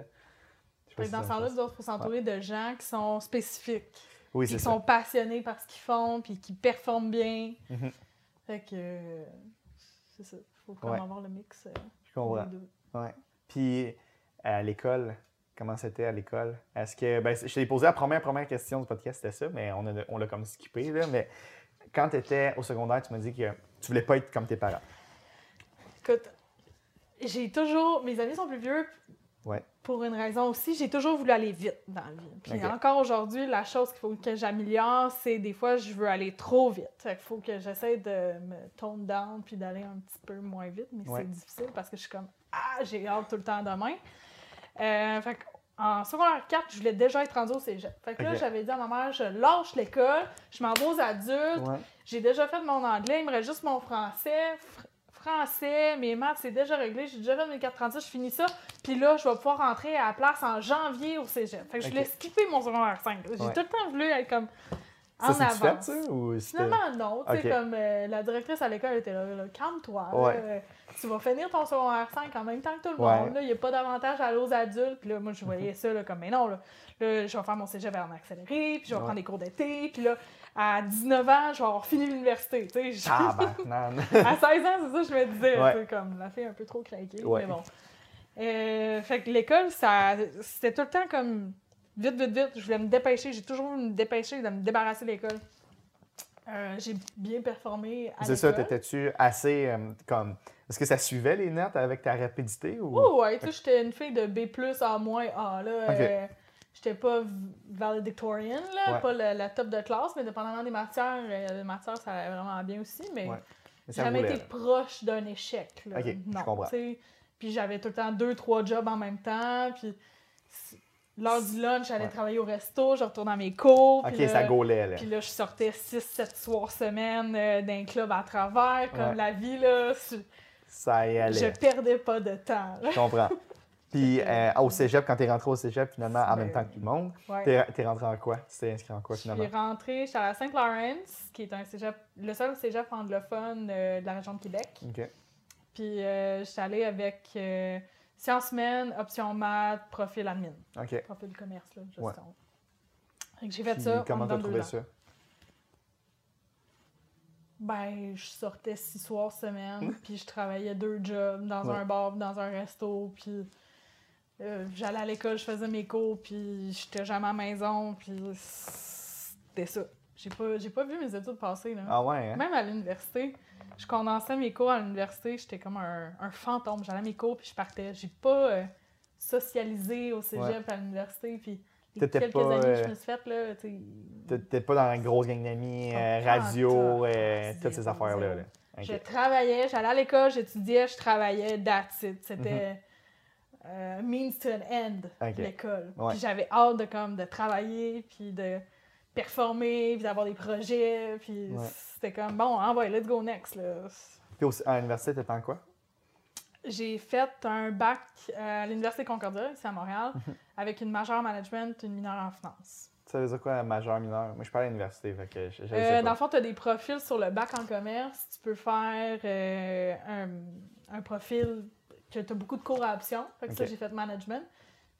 Speaker 6: Dans ce autres, il faut s'entourer de gens qui sont spécifiques.
Speaker 5: Oui,
Speaker 6: qui sont
Speaker 5: ça.
Speaker 6: passionnés par ce qu'ils font, puis qui performent bien.
Speaker 5: Mhm.
Speaker 6: Fait que c'est ça. Il faut comme
Speaker 5: Ouais.
Speaker 6: avoir le mix. euh,
Speaker 5: Je comprends. Ouais. Puis à l'école, comment c'était à l'école? Est-ce que. Ben, je t'ai posé la première, première question du podcast, c'était ça, mais on, a- on l'a comme skippé, là. Mais quand tu étais au secondaire, tu m'as dit que tu voulais pas être comme tes parents.
Speaker 6: Écoute, j'ai toujours. Mes amis sont plus vieux
Speaker 5: Ouais.
Speaker 6: pour une raison aussi. J'ai toujours voulu aller vite dans la vie. Puis encore aujourd'hui, la chose qu'il faut que j'améliore, c'est des fois, je veux aller trop vite. Fait qu'il faut que j'essaie de me tone down puis d'aller un petit peu moins vite. Mais
Speaker 5: Ouais.
Speaker 6: c'est difficile parce que je suis comme Ah, j'ai hâte tout le temps demain. Euh, fait en secondaire 4, je voulais déjà être rendue au cégep. Fait que là, j'avais dit à ma mère, je lâche l'école, je m'en vais aux adultes,
Speaker 5: Ouais.
Speaker 6: j'ai déjà fait mon anglais, il me reste juste mon français. Fr- français, mes maths, c'est déjà réglé. J'ai déjà fait mes 436, je finis ça. Puis là, je vais pouvoir rentrer à la place en janvier au cégep. Fait que je voulais skipper mon secondaire 5. J'ai
Speaker 5: Ouais.
Speaker 6: tout le temps voulu être comme en
Speaker 5: Ça,
Speaker 6: avance.
Speaker 5: ça? Ou
Speaker 6: Finalement, non. Tu sais, comme euh, la directrice à l'école était là, là, calme-toi.
Speaker 5: Ouais.
Speaker 6: euh, tu vas finir ton secondaire 5 en même temps que tout le
Speaker 5: Ouais.
Speaker 6: monde. Il n'y a pas d'avantage à aller aux adultes. Puis là, moi, je voyais ça là, comme, mais non, là, Là, je vais faire mon cégep en accéléré, puis je vais
Speaker 5: Ouais.
Speaker 6: prendre des cours d'été. Puis là, à 19 ans, je vais avoir fini l'université. tu sais. Je-
Speaker 5: Tabarnak.
Speaker 6: à 16 ans, c'est ça que je me disais.
Speaker 5: Ouais.
Speaker 6: Comme la fille un peu trop craquée.
Speaker 5: Ouais.
Speaker 6: Mais bon. Euh, fait que l'école, ça, c'était tout le temps comme vite, vite, vite. Je voulais me dépêcher. J'ai toujours voulu me dépêcher de me débarrasser de l'école. Euh, j'ai bien performé à
Speaker 5: C'est ça, t'étais-tu assez euh, comme. Est-ce que ça suivait les notes avec ta rapidité ou?
Speaker 6: Oh, ouais, j'étais une fille de B, A, moins A. Là. J'étais pas valedictorian, là,
Speaker 5: Ouais.
Speaker 6: pas la, la top de classe, mais dépendamment des matières, euh, les matières, ça allait vraiment bien aussi. Mais
Speaker 5: Ouais. Mais
Speaker 6: jamais été proche d'un échec. Là.
Speaker 5: Ok, je
Speaker 6: non,
Speaker 5: comprends.
Speaker 6: Puis j'avais tout le temps deux, trois jobs en même temps. Puis l'heure du lunch, j'allais
Speaker 5: Ouais.
Speaker 6: travailler au resto, je retournais à mes cours.
Speaker 5: Ok,
Speaker 6: puis là-
Speaker 5: ça gaulait, là.
Speaker 6: Puis là, je sortais 6-7 soirs semaine euh, d'un club à travers. Comme la vie, là, je-
Speaker 5: Ça y allait.
Speaker 6: je perdais pas de temps. là.
Speaker 5: Je comprends. Puis euh, au cégep, quand t'es rentré au cégep, finalement, en même temps que tout le monde,
Speaker 6: Ouais.
Speaker 5: t'es t'es rentré en quoi? Tu t'es inscrit en quoi,
Speaker 6: Je
Speaker 5: finalement?
Speaker 6: suis rentrée, j'étais à la Saint-Laurence, qui est un cégep, le seul cégep anglophone euh, de la région de Québec. Puis euh, j'étais allée avec euh, Sciences humaines, option maths, profil admin. Profil commerce, là, gestion.
Speaker 5: Ouais.
Speaker 6: J'ai fait
Speaker 5: Puis
Speaker 6: ça.
Speaker 5: Comment
Speaker 6: en
Speaker 5: t'as trouvé ça?
Speaker 6: Ben, je sortais six soirs semaine, puis je travaillais deux jobs, dans
Speaker 5: Ouais.
Speaker 6: un bar, dans un resto, puis euh, j'allais à l'école, je faisais mes cours, puis j'étais jamais à la maison, puis c'était ça. J'ai pas, j'ai pas vu mes études passer, là.
Speaker 5: Ah ouais, hein?
Speaker 6: Même à l'université, je condensais mes cours à l'université, j'étais comme un, un fantôme. J'allais à mes cours, puis je partais. J'ai pas euh, socialisé au cégep
Speaker 5: Ouais.
Speaker 6: à l'université, puis les quelques
Speaker 5: pas,
Speaker 6: années que
Speaker 5: euh,
Speaker 6: je me suis faite, là, tu
Speaker 5: T'étais pas dans une grosse gang d'amis, euh,
Speaker 6: Ah,
Speaker 5: radio, euh,
Speaker 6: Zéro,
Speaker 5: toutes ces affaires-là. là.
Speaker 6: Je travaillais, j'allais à l'école, j'étudiais, je travaillais, that's it. C'était
Speaker 5: Mhm.
Speaker 6: Euh, means to an end,
Speaker 5: Ok.
Speaker 6: l'école.
Speaker 5: Ouais.
Speaker 6: Puis j'avais hâte de, comme, de travailler, puis de performer, puis d'avoir des projets, puis
Speaker 5: Ouais.
Speaker 6: c'était comme, bon, envoie, let's go next, là.
Speaker 5: Puis à l'université, t'étais en quoi?
Speaker 6: J'ai fait un bac à l'Université Concordia, ici à Montréal,
Speaker 5: Mhm.
Speaker 6: avec une majeure en management, une mineure en finance.
Speaker 5: Ça veut dire quoi, majeur, mineur? Moi, je pas à l'université, fait que je, je le
Speaker 6: Euh, dans le fond, tu as des profils sur le bac en commerce. Tu peux faire euh, un, un profil que tu as beaucoup de cours à option. Fait que ça, j'ai fait management.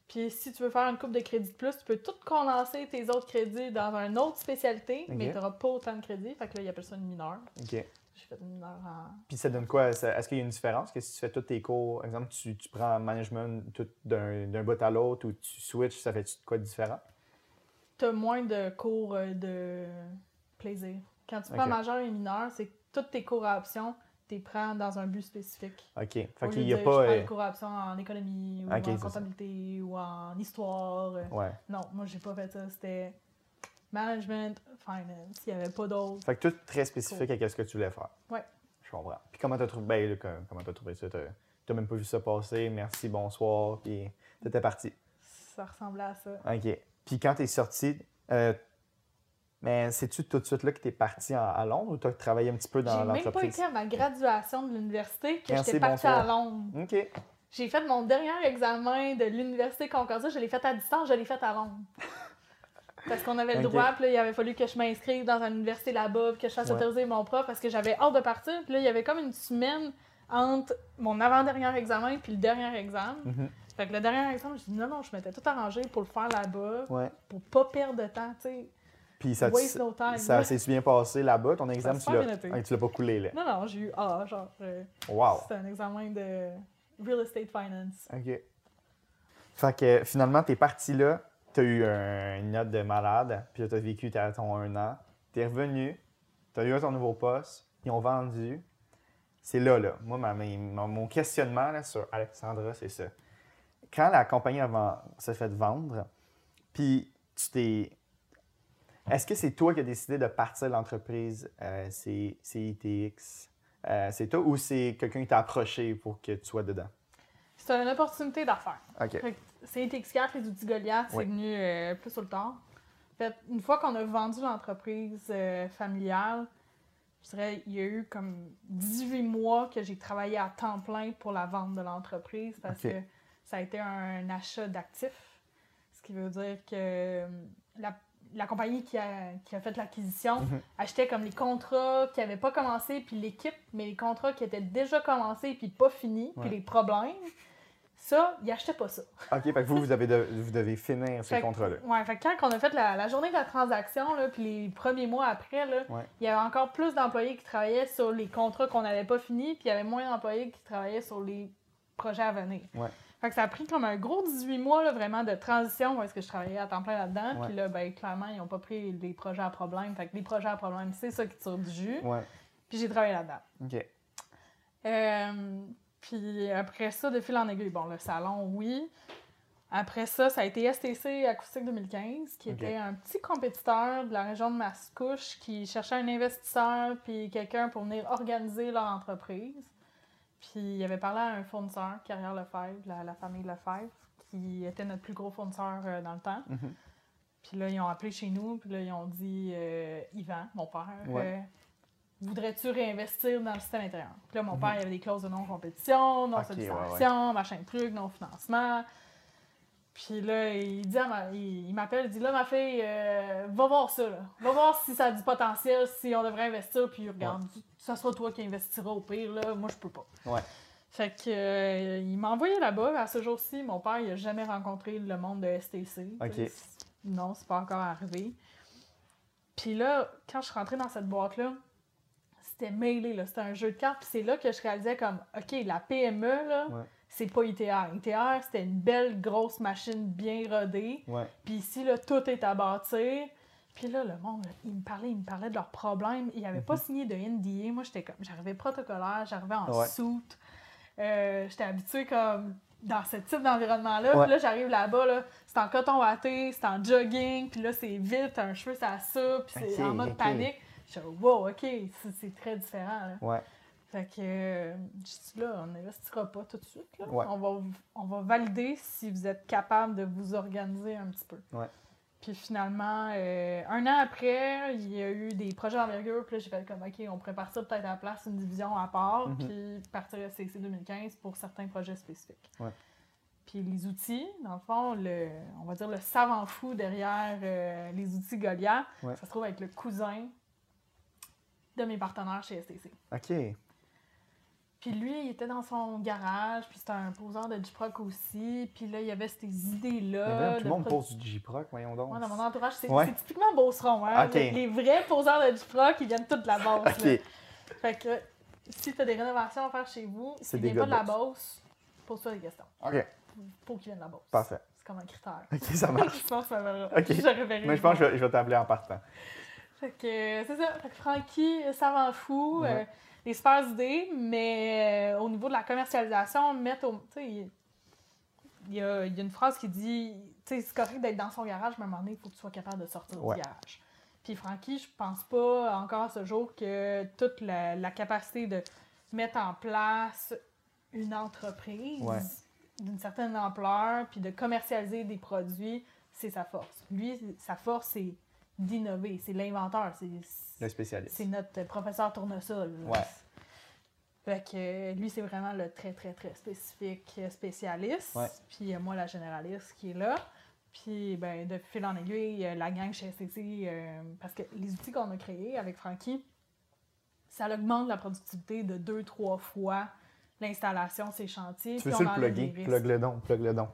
Speaker 6: Puis si tu veux faire une coupe de crédits de plus, tu peux tout condenser tes autres crédits dans une autre spécialité, mais tu n'auras pas autant de crédits. Fait que là, ils appellent ça une mineure.
Speaker 5: OK.
Speaker 6: J'ai fait une mineure en.
Speaker 5: Puis ça donne quoi? Est-ce qu'il y a une différence? Que si tu fais tous tes cours, par exemple, tu, tu prends management tout d'un d'un bout à l'autre ou tu switches, ça fait quoi de différent?
Speaker 6: Tu as moins de cours euh, de plaisir. Quand tu prends majeur et mineur, c'est tous tes cours à option, tu prends dans un but spécifique.
Speaker 5: OK. Fait qu'il
Speaker 6: lieu
Speaker 5: y a pas.
Speaker 6: Je prends
Speaker 5: euh,
Speaker 6: des cours option en économie, ou en
Speaker 5: ça.
Speaker 6: comptabilité, ou en histoire.
Speaker 5: Ouais.
Speaker 6: Non, moi, j'ai pas fait ça. C'était management, finance. Il n'y avait pas d'autre.
Speaker 5: Fait que tout très spécifique à ce que tu voulais faire.
Speaker 6: Ouais.
Speaker 5: Je comprends. Puis comment t'as trouvé, ben, là, com- comment t'as trouvé ça? T'as t'as même pas vu ça passer, merci, bonsoir, puis t'étais parti.
Speaker 6: Ça ressemblait à ça.
Speaker 5: OK. Puis quand t'es sorti, euh, mais c'est-tu tout de suite là que t'es parti en- à Londres ou t'as travaillé un petit peu dans
Speaker 6: J'ai même pas
Speaker 5: l'entreprise?
Speaker 6: été à ma graduation de l'université que j'étais partie à. Londres.
Speaker 5: OK.
Speaker 6: J'ai fait mon dernier examen de l'université Concordia. Je l'ai fait à distance, je l'ai fait à Londres. Parce qu'on avait le droit, puis là, il avait fallu que je m'inscrive dans une université là-bas, puis que je fasse
Speaker 5: Ouais.
Speaker 6: autoriser mon prof, parce que j'avais hâte de partir. Puis là, il y avait comme une semaine entre mon avant-dernier examen puis le dernier examen.
Speaker 5: Mhm.
Speaker 6: Fait que le dernier examen, je dis non, non, je m'étais tout arrangé pour le faire là-bas,
Speaker 5: Ouais.
Speaker 6: pour pas perdre de temps, tu sais.
Speaker 5: Puis ça,
Speaker 6: Waste no time,
Speaker 5: ça s'est bien passé là-bas, ton examen, tu l'as tu l'as pas coulé là.
Speaker 6: Non, non, j'ai eu A, genre. euh,
Speaker 5: Wow.
Speaker 6: C'était un examen de real estate finance.
Speaker 5: OK. Fait que finalement, t'es parti là, t'as eu un- une note de malade, puis t'as vécu t'as ton un an, t'es revenu, t'as eu ton nouveau poste, ils ont vendu. C'est là, là. Moi, ma- ma- mon questionnement là, sur Alexandra, c'est ça. Quand la compagnie s'est fait vendre, puis tu t'es. Est-ce que c'est toi qui as décidé de partir de l'entreprise? Euh, c'est c'est ITX? Euh, c'est toi ou c'est quelqu'un qui t'a approché pour que tu sois dedans?
Speaker 6: C'était une opportunité d'affaires.
Speaker 5: OK.
Speaker 6: Fait que C'est TX4, les outils Goliath,
Speaker 5: Oui.
Speaker 6: c'est venu euh, plus sur le tard. Fait, une fois qu'on a vendu l'entreprise familiale, je dirais, il y a eu comme 18 mois que j'ai travaillé à temps plein pour la vente de l'entreprise parce que ça a été un achat d'actifs. Ce qui veut dire que la, la compagnie qui a, qui a fait l'acquisition
Speaker 5: Mhm.
Speaker 6: achetait comme les contrats qui n'avaient pas commencé, puis l'équipe, mais les contrats qui étaient déjà commencés, puis pas finis,
Speaker 5: Ouais.
Speaker 6: puis les problèmes. Ça, ils n'achetaient pas ça.
Speaker 5: OK, fait que vous, vous, avez de- vous devez finir ces contrats-là.
Speaker 6: Ouais, fait que quand on a fait la, la journée de la transaction, là, puis les premiers mois après, là,
Speaker 5: Ouais.
Speaker 6: il y avait encore plus d'employés qui travaillaient sur les contrats qu'on n'avait pas finis, puis il y avait moins d'employés qui travaillaient sur les projets à venir.
Speaker 5: Ouais.
Speaker 6: Fait que ça a pris comme un gros 18 mois là, vraiment de transition où est-ce que je travaillais à temps plein là-dedans.
Speaker 5: Ouais.
Speaker 6: Puis là, ben, clairement, ils n'ont pas pris les projets à problème. Fait que les projets à problème, c'est ça qui tire du jus.
Speaker 5: Ouais.
Speaker 6: Puis j'ai travaillé là-dedans.
Speaker 5: OK.
Speaker 6: Euh, puis après ça, de fil en aiguille, bon, le salon, oui. Après ça, ça a été STC Acoustique 2015, qui était un petit compétiteur de la région de Mascouche qui cherchait un investisseur puis quelqu'un pour venir organiser leur entreprise. Puis il avait parlé à un fournisseur, Carrière Lefebvre, la, la famille Lefebvre, qui était notre plus gros fournisseur euh, dans le temps.
Speaker 5: Mhm.
Speaker 6: Puis là, ils ont appelé chez nous, puis là, ils ont dit euh, Yvan, mon père,
Speaker 5: Ouais.
Speaker 6: euh, voudrais-tu réinvestir dans le système intérieur? Puis là, mon
Speaker 5: Mhm.
Speaker 6: père, il avait des clauses de non-compétition, non-sollicitation, machin de truc, non-financement. Puis là, il dit à ma- il, il m'appelle, il dit là, ma fille, euh, va voir ça, là. Va voir si ça a du potentiel, si on devrait investir, puis regarde, ça sera toi qui investiras au pire, là. Moi, je peux pas.
Speaker 5: Ouais.
Speaker 6: Fait que euh, il m'a envoyé là-bas. À ce jour-ci, mon père, il a jamais rencontré le monde de STC.
Speaker 5: OK.
Speaker 6: Non, c'est pas encore arrivé. Puis là, quand je suis rentrée dans cette boîte-là, c'était mêlé, là. C'était un jeu de cartes. Puis c'est là que je réalisais comme, OK, la PME, là,
Speaker 5: Ouais.
Speaker 6: C'est pas ITR. ITR, c'était une belle, grosse machine bien rodée. Puis ici, là, tout est à bâtir. Puis là, le monde, il me parlait, il me parlait de leurs problèmes. Ils n'avaient pas signé de NDA. Moi, j'étais comme, j'arrivais protocolaire, j'arrivais en
Speaker 5: Ouais.
Speaker 6: soute. Euh, j'étais habituée comme dans ce type d'environnement-là. Puis là, j'arrive là-bas, là, c'est en coton watté, c'est en jogging, puis là, c'est vite, t'as un cheveu, ça ça, puis c'est en mode panique. Je suis wow, OK, c'est c'est très différent. là.
Speaker 5: Ouais.
Speaker 6: Fait que, euh, je dis là, on n'investira pas tout de suite. là.
Speaker 5: Ouais.
Speaker 6: On, va, on va valider si vous êtes capable de vous organiser un petit peu.
Speaker 5: Ouais.
Speaker 6: Puis finalement, euh, un an après, il y a eu des projets d'envergure. Puis là, j'ai fait comme, OK, on pourrait partir peut-être à la place une division à part,
Speaker 5: Mhm.
Speaker 6: puis partir à CC 2015 pour certains projets spécifiques.
Speaker 5: Ouais.
Speaker 6: Puis les outils, dans le fond, le, on va dire le savant fou derrière euh, les outils Goliath, ça se trouve être le cousin de mes partenaires chez STC.
Speaker 5: OK.
Speaker 6: Puis lui, il était dans son garage, puis c'était un poseur de J-Proc aussi. Puis là, il y avait ces idées-là.
Speaker 5: Tout le monde pose du J-Proc, voyons donc.
Speaker 6: Ouais, dans mon entourage, c'est
Speaker 5: Ouais.
Speaker 6: typiquement Beauceron. Hein? Les, les vrais poseurs de J-Proc, ils viennent tous de la Beauce.
Speaker 5: OK.
Speaker 6: là. Fait que si tu as des rénovations à faire chez vous,
Speaker 5: des
Speaker 6: viennent pas de la Beauce, pose-toi des questions.
Speaker 5: OK.
Speaker 6: Faut qu'ils viennent de la Beauce.
Speaker 5: Parfait.
Speaker 6: C'est comme un critère.
Speaker 5: OK, ça marche.
Speaker 6: Sinon, ça va.
Speaker 5: OK.
Speaker 6: Je
Speaker 5: Mais je pense que je vais, je vais t'appeler en partant.
Speaker 6: Fait que c'est ça. Fait que Frankie, euh, savant fou,
Speaker 5: Ouais.
Speaker 6: euh, des super idées, mais euh, au niveau de la commercialisation, mettre au. Il- y y a une phrase qui dit c'est correct d'être dans son garage, mais à un moment donné, il faut que tu sois capable de sortir
Speaker 5: Ouais.
Speaker 6: du garage. Puis Frankie, je pense pas encore à ce jour que toute la, la capacité de mettre en place une entreprise
Speaker 5: Ouais.
Speaker 6: d'une certaine ampleur, puis de commercialiser des produits, c'est sa force. Lui, sa force, c'est d'innover, c'est l'inventeur, c'est
Speaker 5: Le spécialiste.
Speaker 6: c'est notre professeur tournesol.
Speaker 5: Ouais.
Speaker 6: Fait que euh, lui, c'est vraiment le très, très, très spécifique euh, spécialiste.
Speaker 5: Ouais.
Speaker 6: Puis euh, moi, la généraliste qui est là. Puis ben, de fil en aiguille, la gang chez STC, euh, parce que les outils qu'on a créés avec Frankie, ça augmente la productivité de deux, trois fois l'installation ces chantiers.
Speaker 5: Tu
Speaker 6: on
Speaker 5: le plugger? Plug le don, plug le don.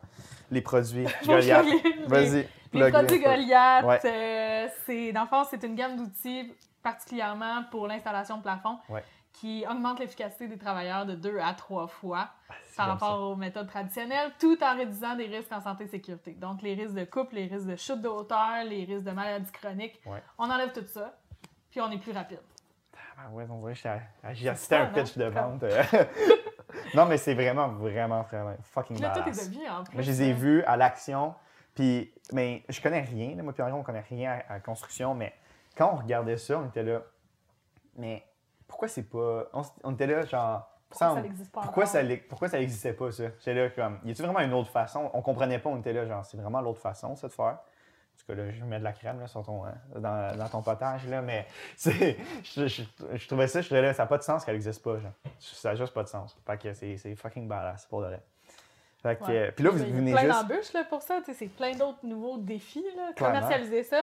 Speaker 5: Les produits Goliath. Vas-y.
Speaker 6: Les produits Goliath,
Speaker 5: Ouais.
Speaker 6: euh, c'est, dans le fond, c'est une gamme d'outils particulièrement pour l'installation de plafond
Speaker 5: Ouais.
Speaker 6: qui augmente l'efficacité des travailleurs de deux à trois fois par
Speaker 5: j'aime
Speaker 6: rapport aux méthodes traditionnelles, tout en réduisant des risques en santé et sécurité. Donc, les risques de coupe, les risques de chute de hauteur, les risques de maladies chroniques.
Speaker 5: Ouais.
Speaker 6: On enlève tout ça, puis on est plus rapide.
Speaker 5: Ah ouais, on dirait que j'étais à- j'ai assisté à un pitch de vente. euh. non, mais c'est vraiment, vraiment, vraiment fucking
Speaker 6: là, tout est
Speaker 5: badass.
Speaker 6: de vie, en plus.
Speaker 5: Moi, je les ai
Speaker 6: hein.
Speaker 5: vus à l'action. Puis, mais je connais rien. là. Moi, puis on connaît rien à, à la construction. Mais quand on regardait ça, on était là. Mais pourquoi c'est pas. On, était là, genre.
Speaker 6: Pourquoi ça n'existe pas
Speaker 5: pourquoi ça, l'e- pourquoi ça n'existait pas, ça? J'étais là, comme. Y a-tu vraiment une autre façon? On comprenait pas, on était là, genre, c'est vraiment l'autre façon, ça, de faire. En tout cas, là, je mets de la crème là, sur ton, euh, dans, dans ton potage, là, mais c'est, je, je, je trouvais ça, je trouvais là, ça n'a pas de sens qu'elle n'existe pas. Genre. Ça n'a juste pas de sens. Fait que c'est, c'est fucking badass, pour de vrai. Fait que,
Speaker 6: Ouais.
Speaker 5: euh, puis là, vous
Speaker 6: Il y a
Speaker 5: venez
Speaker 6: plein
Speaker 5: juste.
Speaker 6: d'embûches là, pour ça. tu sais, C'est plein d'autres nouveaux défis. Là. Commercialiser ça.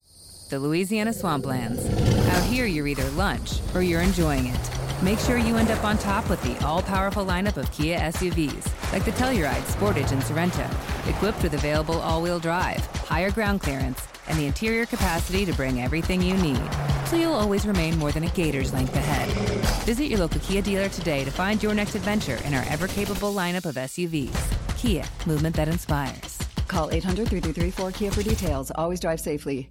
Speaker 7: The Louisiana Swamplands. Out here, you're either lunch or you're enjoying it. Make sure you end up on top with the all powerful lineup of Kia SUVs, like the Telluride, Sportage, and Sorrento, equipped with available all wheel drive, higher ground clearance, and the interior capacity to bring everything you need. So you'll always remain more than a gator's length ahead. Visit your local Kia dealer today to find your next adventure in our ever capable lineup of SUVs. Kia, movement that inspires.
Speaker 8: Call 800 333 4KIA for details. Always drive safely.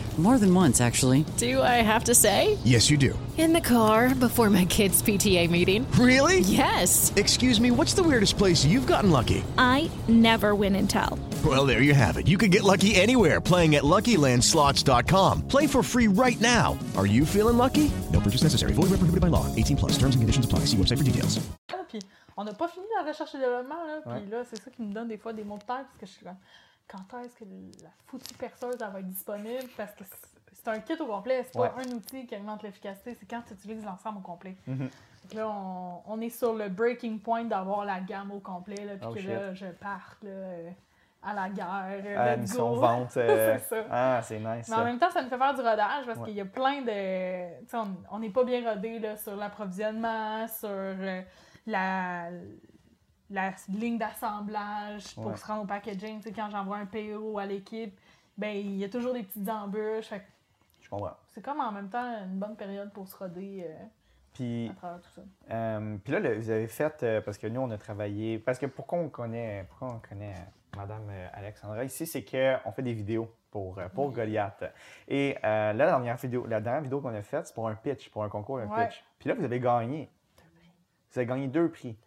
Speaker 9: More than once, actually.
Speaker 10: Do I have to say?
Speaker 11: Yes, you do.
Speaker 10: In the car before my kids' PTA meeting.
Speaker 11: Really?
Speaker 10: Yes.
Speaker 11: Excuse me, what's the weirdest place you've gotten lucky?
Speaker 12: I never win and tell.
Speaker 11: Well, there you have it. You can get lucky anywhere playing at LuckyLandSlots.com. Play for free right now. Are you feeling lucky? No purchase necessary. Void where prohibited by law. 18 plus. Terms and conditions apply. See website for details.
Speaker 6: Ah, puis on n'a pas fini la recherche et développement. Là, puis
Speaker 5: Ouais.
Speaker 6: là, c'est ça qui me donne des fois des mots de tête. Parce que je suis comme, quand est-ce que la foutue perceuse elle va être disponible? Parce que c'est- un kit au complet. C'est pas
Speaker 5: Ouais.
Speaker 6: un outil qui augmente l'efficacité. C'est quand tu utilises l'ensemble au complet.
Speaker 5: Mhm.
Speaker 6: Que Là, on, on est sur le breaking point d'avoir la gamme au complet. Là, puis
Speaker 5: Oh,
Speaker 6: que
Speaker 5: shit.
Speaker 6: là, je parte là, euh, à la guerre. euh,
Speaker 5: à
Speaker 6: let's
Speaker 5: mission
Speaker 6: go.
Speaker 5: vente. euh,
Speaker 6: c'est ça.
Speaker 5: Ah, c'est nice.
Speaker 6: Mais en même temps, ça nous fait faire du rodage parce
Speaker 5: Ouais.
Speaker 6: qu'il y a plein de. Tu sais, on- n'est pas bien rodé sur l'approvisionnement, sur euh, la, la ligne d'assemblage pour
Speaker 5: Ouais.
Speaker 6: se rendre au packaging. Tu sais, quand j'envoie un PO à l'équipe, ben il y a toujours des petites embûches. Fait que
Speaker 5: Je comprends.
Speaker 6: c'est comme en même temps une bonne période pour se roder euh,
Speaker 5: Puis,
Speaker 6: à travers tout ça.
Speaker 5: euh, puis là, le- vous avez fait, euh, parce que nous, on a travaillé, parce que pourquoi on connaît, pourquoi on connaît Madame Alexandra ici, c'est qu'on fait des vidéos pour, pour Goliath. Et euh, la dernière vidéo, la dernière vidéo qu'on a faite, c'est pour un pitch, pour un concours, un
Speaker 6: Ouais.
Speaker 5: pitch. Puis là, vous avez gagné. Vous avez gagné deux prix.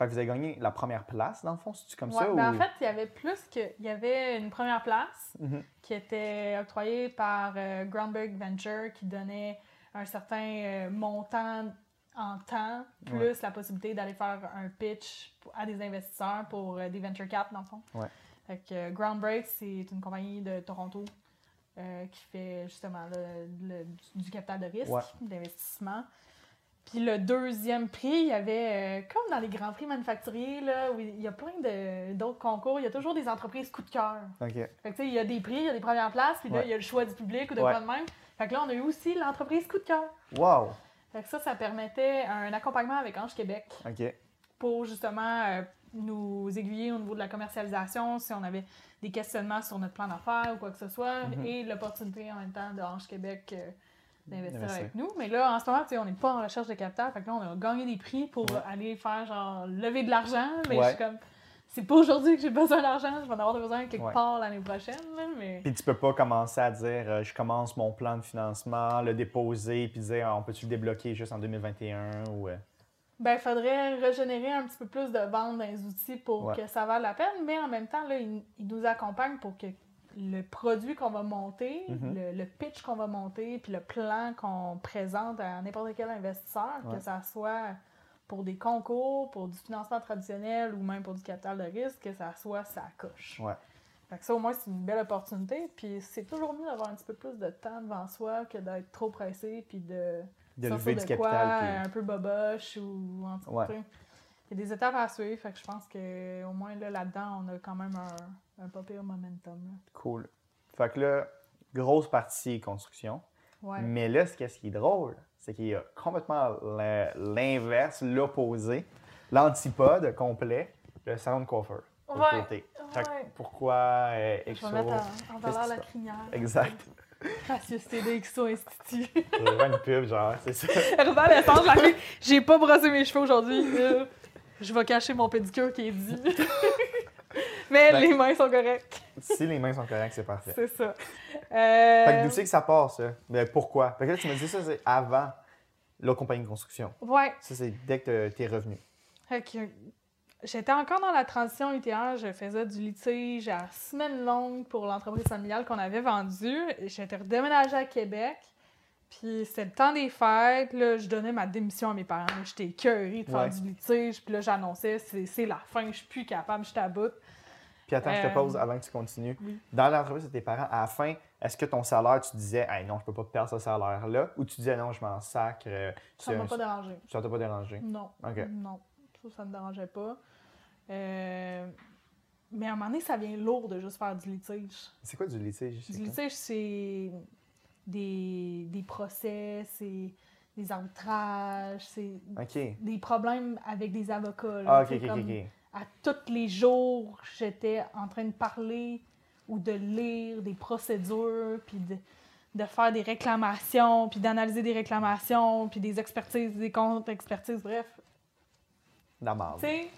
Speaker 5: Fait que vous avez gagné la première place, dans le fond, c'est-tu comme
Speaker 6: Ouais,
Speaker 5: ça?
Speaker 6: ben,
Speaker 5: ou...
Speaker 6: En fait, il y avait plus que. Il y avait une première place
Speaker 5: Mhm.
Speaker 6: qui était octroyée par euh, Groundberg Venture qui donnait un certain euh, montant en temps, plus
Speaker 5: Ouais.
Speaker 6: la possibilité d'aller faire un pitch à des investisseurs pour euh, des venture cap, dans le fond.
Speaker 5: Ouais.
Speaker 6: Fait que euh, Groundbreak, c'est une compagnie de Toronto euh, qui fait justement le- le- du, du capital de risque,
Speaker 5: Ouais.
Speaker 6: d'investissement. Puis le deuxième prix, il y avait, euh, comme dans les grands prix manufacturiers, là, où il y a plein d'autres concours, il y a toujours des entreprises coup de cœur.
Speaker 5: OK.
Speaker 6: Fait que, tu sais, il y a des prix, il y a des premières places, puis là,
Speaker 5: Ouais.
Speaker 6: il y a le choix du public ou de
Speaker 5: Ouais.
Speaker 6: quoi de même. Fait que là, on a eu aussi l'entreprise coup de cœur.
Speaker 5: Wow!
Speaker 6: Fait que ça, ça permettait un accompagnement avec Ange Québec
Speaker 5: OK.
Speaker 6: pour justement euh, nous aiguiller au niveau de la commercialisation, si on avait des questionnements sur notre plan d'affaires ou quoi que ce soit,
Speaker 5: Mhm.
Speaker 6: et l'opportunité en même temps de Ange Québec euh, d'investir avec nous. Mais là, en ce moment, on n'est pas en recherche de capital, fait que là, on a gagné des prix pour
Speaker 5: Ouais.
Speaker 6: aller faire genre lever de l'argent, mais
Speaker 5: Ouais.
Speaker 6: je suis comme. C'est pas aujourd'hui que j'ai besoin d'argent, je vais en avoir besoin quelque
Speaker 5: Ouais.
Speaker 6: part l'année prochaine, mais.
Speaker 5: Puis tu peux pas commencer à dire euh, je commence mon plan de financement, le déposer, puis dire Ah, on peut-tu le débloquer juste en 2021 ou. euh,
Speaker 6: Ben, il faudrait régénérer un petit peu plus de ventes dans les outils pour
Speaker 5: Ouais.
Speaker 6: que ça vaille la peine, mais en même temps, là, ils, ils nous accompagnent pour que le produit qu'on va monter,
Speaker 5: Mhm.
Speaker 6: le, le pitch qu'on va monter, puis le plan qu'on présente à n'importe quel investisseur,
Speaker 5: Ouais.
Speaker 6: que ça soit pour des concours, pour du financement traditionnel ou même pour du capital de risque, que ça soit ça coche.
Speaker 5: Ouais.
Speaker 6: Fait que ça, au moins, c'est une belle opportunité. Puis c'est toujours mieux d'avoir un petit peu plus de temps devant soi que d'être trop pressé puis de,
Speaker 5: De lever du
Speaker 6: de quoi,
Speaker 5: capital, puis-
Speaker 6: un peu boboche ou en tout
Speaker 5: Ouais.
Speaker 6: Il y a des étapes à suivre. Fait que je pense qu'au moins là, là-dedans, on a quand même un, un pas pire momentum. là.
Speaker 5: Cool. Fait que là, grosse partie construction.
Speaker 6: Ouais.
Speaker 5: Mais là, ce qu'est-ce qui est drôle, c'est qu'il y a complètement l'in- l'inverse, l'opposé, l'antipode complet, le salon de coiffeur.
Speaker 6: Ouais,
Speaker 5: côté.
Speaker 6: Ouais.
Speaker 5: pourquoi euh,
Speaker 6: Je
Speaker 5: Exo?
Speaker 6: vais mettre en, valeur la crinière.
Speaker 5: Exact.
Speaker 6: Gracieuseté de XO Institut.
Speaker 5: C'est vraiment une pub, genre, c'est ça.
Speaker 6: La fille, j'ai pas brossé mes cheveux aujourd'hui. Euh, Je vais cacher mon pédicure qui est dit. Mais
Speaker 5: Ben-
Speaker 6: les mains sont correctes.
Speaker 5: si les mains sont correctes, c'est parfait.
Speaker 6: C'est ça.
Speaker 5: Fait
Speaker 6: Euh,
Speaker 5: que d'où c'est que ça part, ça? Mais pourquoi? Fait que là, tu me dis ça, c'est avant la compagnie de construction.
Speaker 6: Ouais.
Speaker 5: Ça, c'est dès que t'es revenu.
Speaker 6: Fait que j'étais encore dans la transition UTR, je faisais du litige à semaine longue pour l'entreprise familiale qu'on avait vendue. J'étais redéménagée à Québec. Puis c'était le temps des fêtes, là, je donnais ma démission à mes parents. J'étais écœurée de faire
Speaker 5: Ouais.
Speaker 6: du litige. Puis là, j'annonçais, c'est c'est la fin, je suis plus capable, je t'aboute.
Speaker 5: Puis attends, je te
Speaker 6: Euh,
Speaker 5: pose avant que tu continues.
Speaker 6: oui.
Speaker 5: Dans l'entreprise de tes parents, à la fin, est-ce que ton salaire, tu disais, hey, non, je peux pas perdre ce salaire-là? Ou tu disais, non, je m'en sacre? euh,
Speaker 6: Ça
Speaker 5: c'est
Speaker 6: m'a pas dérangé.
Speaker 5: Ça t'a pas dérangé?
Speaker 6: Non.
Speaker 5: OK.
Speaker 6: Non. Ça, ça me dérangeait pas. Euh, Mais à un moment donné, ça vient lourd de juste faire du litige.
Speaker 5: C'est quoi du litige? c'est
Speaker 6: Du litige, c'est des, des procès, c'est des arbitrages, c'est des problèmes avec des avocats. là.
Speaker 5: Ah,
Speaker 6: comme. À tous les jours, j'étais en train de parler ou de lire des procédures, puis de, de faire des réclamations, puis d'analyser des réclamations, puis des expertises, des contre-expertises, bref.
Speaker 5: La marde.
Speaker 6: Tu sais,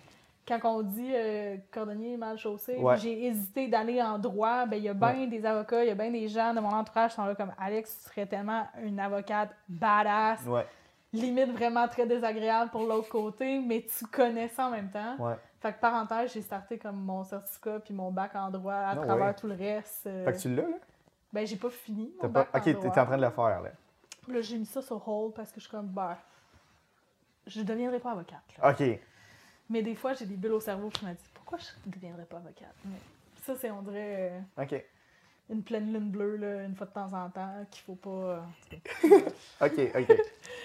Speaker 6: quand on dit euh, cordonnier mal chaussé,
Speaker 5: Ouais.
Speaker 6: j'ai hésité d'aller en droit, ben il y a bien des avocats, il y a bien des gens de mon entourage qui sont là comme Alex, tu serais tellement une avocate badass,
Speaker 5: Ouais.
Speaker 6: limite vraiment très désagréable pour l'autre côté, mais tu connais ça en même temps.
Speaker 5: Ouais.
Speaker 6: Fait que parenthèse, j'ai starté comme mon certificat puis mon bac en droit à
Speaker 5: Ah
Speaker 6: travers
Speaker 5: ouais.
Speaker 6: tout le reste. euh,
Speaker 5: Fait que tu l'as, là?
Speaker 6: Ben j'ai pas fini. Mon
Speaker 5: pas...
Speaker 6: bac
Speaker 5: OK, t'es en train de le faire, là.
Speaker 6: Là, j'ai mis ça sur hold parce que je suis comme, ben, je deviendrai pas avocate. là.
Speaker 5: OK.
Speaker 6: Mais des fois, j'ai des bulles au cerveau, je me dis, pourquoi je ne deviendrais pas avocate? Mais ça, c'est, on dirait, euh, une pleine lune bleue, là, une fois de temps en temps, qu'il faut pas. euh,
Speaker 5: OK, OK.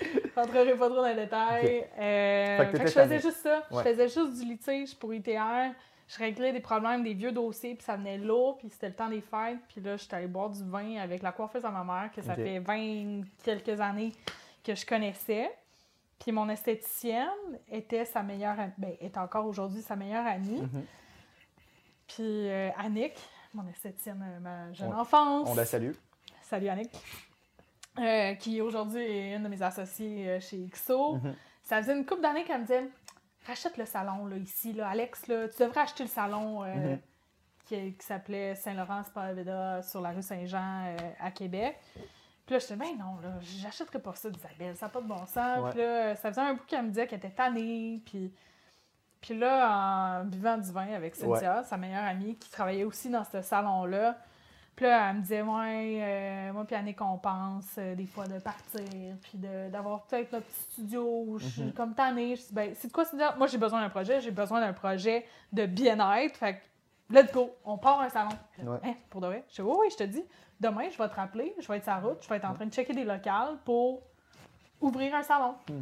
Speaker 6: Je rentrerai pas trop dans les détails. Euh,
Speaker 5: Fait que
Speaker 6: fait que
Speaker 5: t'étais
Speaker 6: je faisais juste ça.
Speaker 5: Ouais.
Speaker 6: Je faisais juste du litige pour ITR. je réglais des problèmes, des vieux dossiers, puis ça venait lourd, puis c'était le temps des fêtes. Puis là, j'étais allée boire du vin avec la coiffeuse à ma mère, que ça fait 20 quelques années que je connaissais. Puis mon esthéticienne était sa meilleure amie, ben, est encore aujourd'hui sa meilleure amie.
Speaker 5: Mhm.
Speaker 6: Puis euh, Annick, mon esthéticienne, euh, ma jeune
Speaker 5: On-
Speaker 6: enfance.
Speaker 5: On la salue.
Speaker 6: Salut Annick. Euh, qui aujourd'hui est une de mes associées chez XO.
Speaker 5: Mhm.
Speaker 6: Ça faisait une couple d'années qu'elle me disait Rachète le salon là, ici, là. Alex, là, tu devrais acheter le salon euh,
Speaker 5: Mhm.
Speaker 6: qui, qui s'appelait Saint-Laurent Spaveda sur la rue Saint-Jean à Québec. Puis là, j'étais ben non, là, j'achèterais pas ça d'Isabelle, ça n'a pas de bon sens.
Speaker 5: Ouais.
Speaker 6: Puis là, ça faisait un bout qu'elle me disait qu'elle était tannée. Puis, puis là, en buvant du vin avec Cynthia, sa meilleure amie, qui travaillait aussi dans ce salon-là, puis là, elle me disait, ouais, euh, moi puis Annick, on pense euh, des fois de partir, puis de- d'avoir peut-être notre petit studio où je suis
Speaker 5: Mhm.
Speaker 6: comme tannée. Je dis, ben, c'est de quoi Cynthia? Moi, j'ai besoin d'un projet, j'ai besoin d'un projet de bien-être. Fait que, let's go, on part un salon.
Speaker 5: Ouais.
Speaker 6: Hein, pour de vrai? Je dis, oui, oui, je te dis, demain, je vais te rappeler, je vais être sur la route, je vais être en train de checker des locales pour ouvrir un salon.
Speaker 5: Hmm.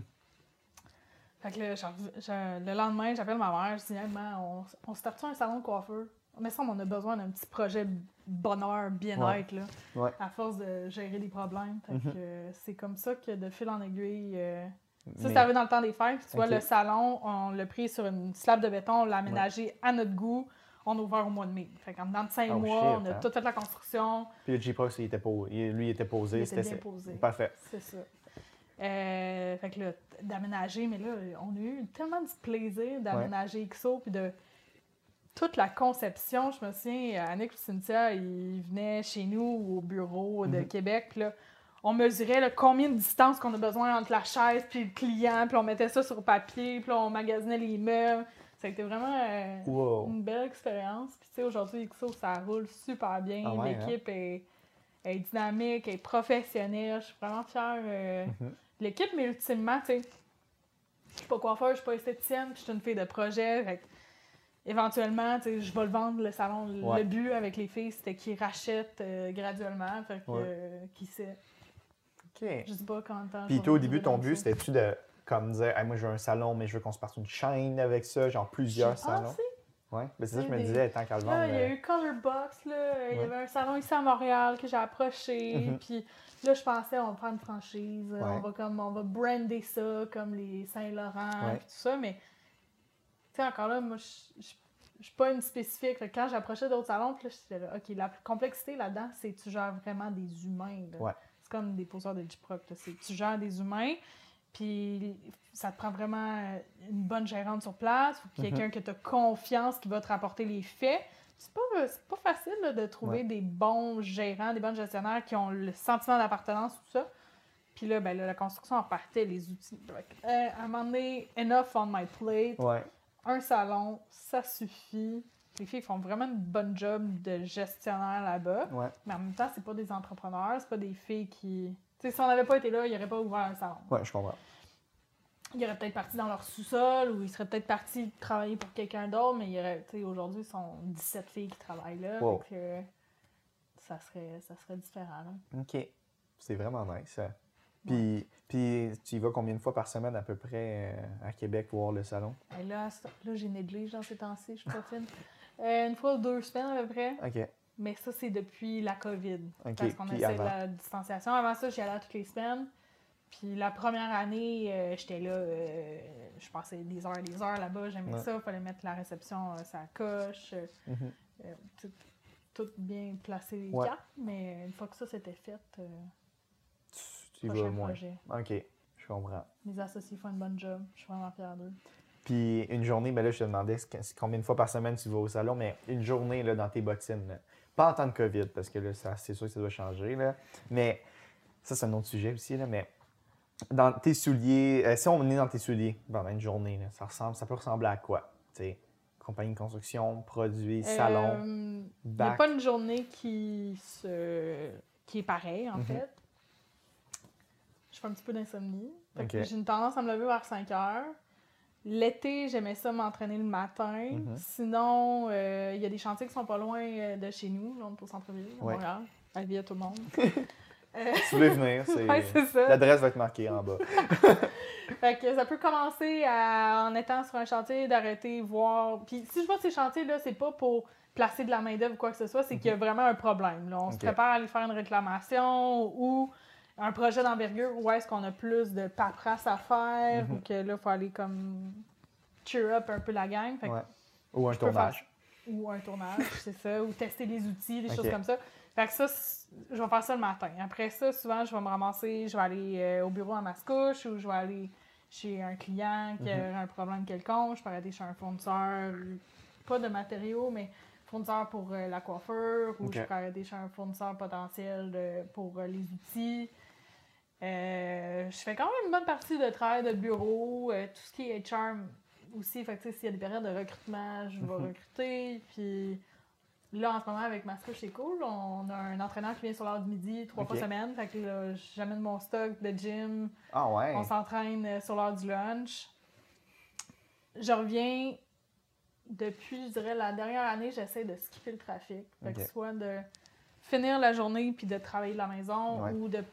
Speaker 6: Fait que je- le lendemain, j'appelle ma mère, je dis, Hey, on, on se tape un salon de coiffeur? Mais ça, on a besoin d'un petit projet bonheur, bien-être, là,
Speaker 5: Ouais.
Speaker 6: à force de gérer des problèmes. Fait
Speaker 5: Mhm.
Speaker 6: que euh, c'est comme ça que de fil en aiguille. euh, Ça,
Speaker 5: Mais-
Speaker 6: c'est arrivé dans le temps des fêtes. Tu vois, le salon, on l'a pris sur une slab de béton, on l'a aménagé à notre goût. On a ouvert au mois de mai. Fait qu'en dedans de cinq
Speaker 5: Oh,
Speaker 6: mois,
Speaker 5: shit,
Speaker 6: on a
Speaker 5: hein.
Speaker 6: tout fait la construction.
Speaker 5: Puis le J-Prox, il était lui, il était posé.
Speaker 6: Il était bien posé.
Speaker 5: Parfait.
Speaker 6: C'est ça. Euh, fait que là, d'aménager, mais là, on a eu tellement de plaisir d'aménager XO, puis de toute la conception. Je me souviens, Annick et Cynthia, ils venaient chez nous au bureau de
Speaker 5: Mhm.
Speaker 6: Québec, puis là, on mesurait là, combien de distance qu'on a besoin entre la chaise puis le client, puis on mettait ça sur papier, puis on magasinait les meubles. Ça a été vraiment euh,
Speaker 5: Wow.
Speaker 6: une belle expérience. Puis tu sais, aujourd'hui, XO, ça roule super bien.
Speaker 5: Ah ouais,
Speaker 6: L'équipe est, est dynamique, est professionnelle. Je suis vraiment fière euh,
Speaker 5: Mhm.
Speaker 6: de l'équipe, mais ultimement, tu sais, je suis pas coiffeur, je suis pas esthéticienne, puis je suis une fille de projet. Fait que éventuellement, tu sais, je vais le vendre, le salon.
Speaker 5: Ouais.
Speaker 6: Le but avec les filles, c'était qu'ils rachètent euh, graduellement. Fait que,
Speaker 5: Ouais.
Speaker 6: euh, qui sait?
Speaker 5: OK.
Speaker 6: Je sais pas de temps.
Speaker 5: Puis toi, au début, ton but, c'était-tu de comme dire, Hey, moi, je veux un salon, mais je veux qu'on se parte une chaîne avec ça, genre plusieurs salons?
Speaker 6: pensé.
Speaker 5: Ouais. Ben, c'est ça que je me
Speaker 6: Des-
Speaker 5: disais, tant qu'à le vendre.
Speaker 6: Là, il y a
Speaker 5: euh,
Speaker 6: eu Colorbox, là. Il y avait un salon ici à Montréal que j'ai approché.
Speaker 5: Mhm.
Speaker 6: Puis là, je pensais, on va prendre une franchise.
Speaker 5: Ouais.
Speaker 6: On va comme, on va brander ça comme les Saint-Laurent, puis tout ça. Mais, tu sais, encore là, moi, je suis pas une spécifique. Quand j'approchais d'autres salons, puis là, j'étais là, OK, la complexité là-dedans, c'est que tu gères vraiment des humains. C'est comme des poseurs de que Tu gères des humains, puis ça te prend vraiment euh, une bonne gérante sur place, ou quelqu'un que tu as confiance qui va te rapporter les faits. C'est pas, c'est pas facile là, de trouver
Speaker 5: Ouais.
Speaker 6: des bons gérants, des bons gestionnaires qui ont le sentiment d'appartenance, tout ça. Puis là, ben, là, la construction en partait, les outils. Euh, à un moment donné, enough on my plate.
Speaker 5: Ouais.
Speaker 6: Un salon, ça suffit. Les filles font vraiment une bonne job de gestionnaire là-bas.
Speaker 5: Ouais.
Speaker 6: Mais en même temps, c'est pas des entrepreneurs, c'est pas des filles qui. Tu sais, si on n'avait pas été là, ils n'auraient pas ouvert un salon.
Speaker 5: Ouais, je comprends.
Speaker 6: Ils auraient peut-être parti dans leur sous-sol ou ils seraient peut-être partis travailler pour quelqu'un d'autre, mais il y aurait, tu sais, aujourd'hui, ils sont 17 filles qui travaillent là.
Speaker 5: Wow.
Speaker 6: que ça serait, ça serait différent. là.
Speaker 5: OK. C'est vraiment nice. ça. Puis, puis tu y vas combien de fois par semaine à peu près euh, à Québec voir le salon?
Speaker 6: Et là, là j'ai négligé dans ces temps-ci, je suis pas fine. Euh, une fois ou deux semaines à peu près.
Speaker 5: OK.
Speaker 6: Mais ça, c'est depuis la COVID. Parce qu'on de
Speaker 5: avant?
Speaker 6: la distanciation. Avant ça, j'y allais toutes les semaines. Puis la première année, euh, j'étais là, euh, je passais des heures et des heures là-bas. J'aimais
Speaker 5: Ouais.
Speaker 6: ça. Il fallait mettre la réception euh, sur la coche. euh,
Speaker 5: Mhm.
Speaker 6: euh, tout, tout bien placer les
Speaker 5: Ouais.
Speaker 6: cartes. Mais une fois que ça c'était fait, euh,
Speaker 5: Tu y vas
Speaker 6: Prochain
Speaker 5: moins.
Speaker 6: projet.
Speaker 5: OK. Je comprends.
Speaker 6: mes associés font une bonne job. Je suis vraiment fière d'eux.
Speaker 5: Puis une journée, ben là, je te demandais combien de fois par semaine tu vas au salon, mais une journée là, dans tes bottines. là. Pas en temps de COVID, parce que là, c'est sûr que ça doit changer. Là. Mais ça, c'est un autre sujet aussi. Là, mais dans tes souliers, euh, si on est dans tes souliers pendant une journée, là, ça, ressemble, ça peut ressembler à quoi? Compagnie de construction, produits, salon,
Speaker 6: Euh, Il n'y a pas une journée qui, se... qui est pareille, en
Speaker 5: Mhm.
Speaker 6: fait. Je fais un petit peu d'insomnie. J'ai une tendance à me lever vers 5 heures. L'été, j'aimais ça m'entraîner le matin.
Speaker 5: Mhm.
Speaker 6: Sinon, euh, il y a des chantiers qui sont pas loin euh, de chez nous. Là, au centre-ville, à
Speaker 5: Ouais.
Speaker 6: Montréal. Avis à tout le monde.
Speaker 5: Si vous voulez venir, c'est...
Speaker 6: Ouais,
Speaker 5: l'adresse va être marquée en bas.
Speaker 6: Fait que ça peut commencer à- en étant sur un chantier, d'arrêter, voir. Puis si je vois ces chantiers-là, c'est pas pour placer de la main-d'œuvre ou quoi que ce soit, c'est qu'il y a vraiment un problème. là. On se prépare à aller faire une réclamation ou un projet d'envergure où est-ce qu'on a plus de paperasse à faire
Speaker 5: Mhm.
Speaker 6: ou que là, il faut aller comme cheer up un peu la gang. Fait que
Speaker 5: Ouais. Ou un tournage.
Speaker 6: faire- Ou un tournage, c'est ça. Ou tester les outils, des choses comme ça. Fait que ça, je vais faire ça le matin. Après ça, souvent, je vais me ramasser, je vais aller euh, au bureau à Mascouche ou je vais aller chez un client qui
Speaker 5: Mhm.
Speaker 6: a un problème quelconque. Je peux aller chez un fournisseur, pas de matériaux, mais fournisseur pour euh, la coiffure ou je peux aller chez un fournisseur potentiel de- pour euh, les outils. Euh, je fais quand même une bonne partie de travail de bureau, euh, tout ce qui est charm aussi. Fait que, tu sais, s'il y a des périodes de recrutement, je vais
Speaker 5: Mhm.
Speaker 6: recruter. Puis là, en ce moment, avec Mascouche, c'est cool. On a un entraîneur qui vient sur l'heure du midi, trois fois
Speaker 5: Ok.
Speaker 6: semaine. Fait que là, j'amène mon stock de gym.
Speaker 5: Ah ouais.
Speaker 6: On s'entraîne euh, sur l'heure du lunch. Je reviens depuis, je dirais, la dernière année, j'essaie de skipper le trafic. Fait que soit de finir la journée puis de travailler de la maison
Speaker 5: Ouais.
Speaker 6: ou de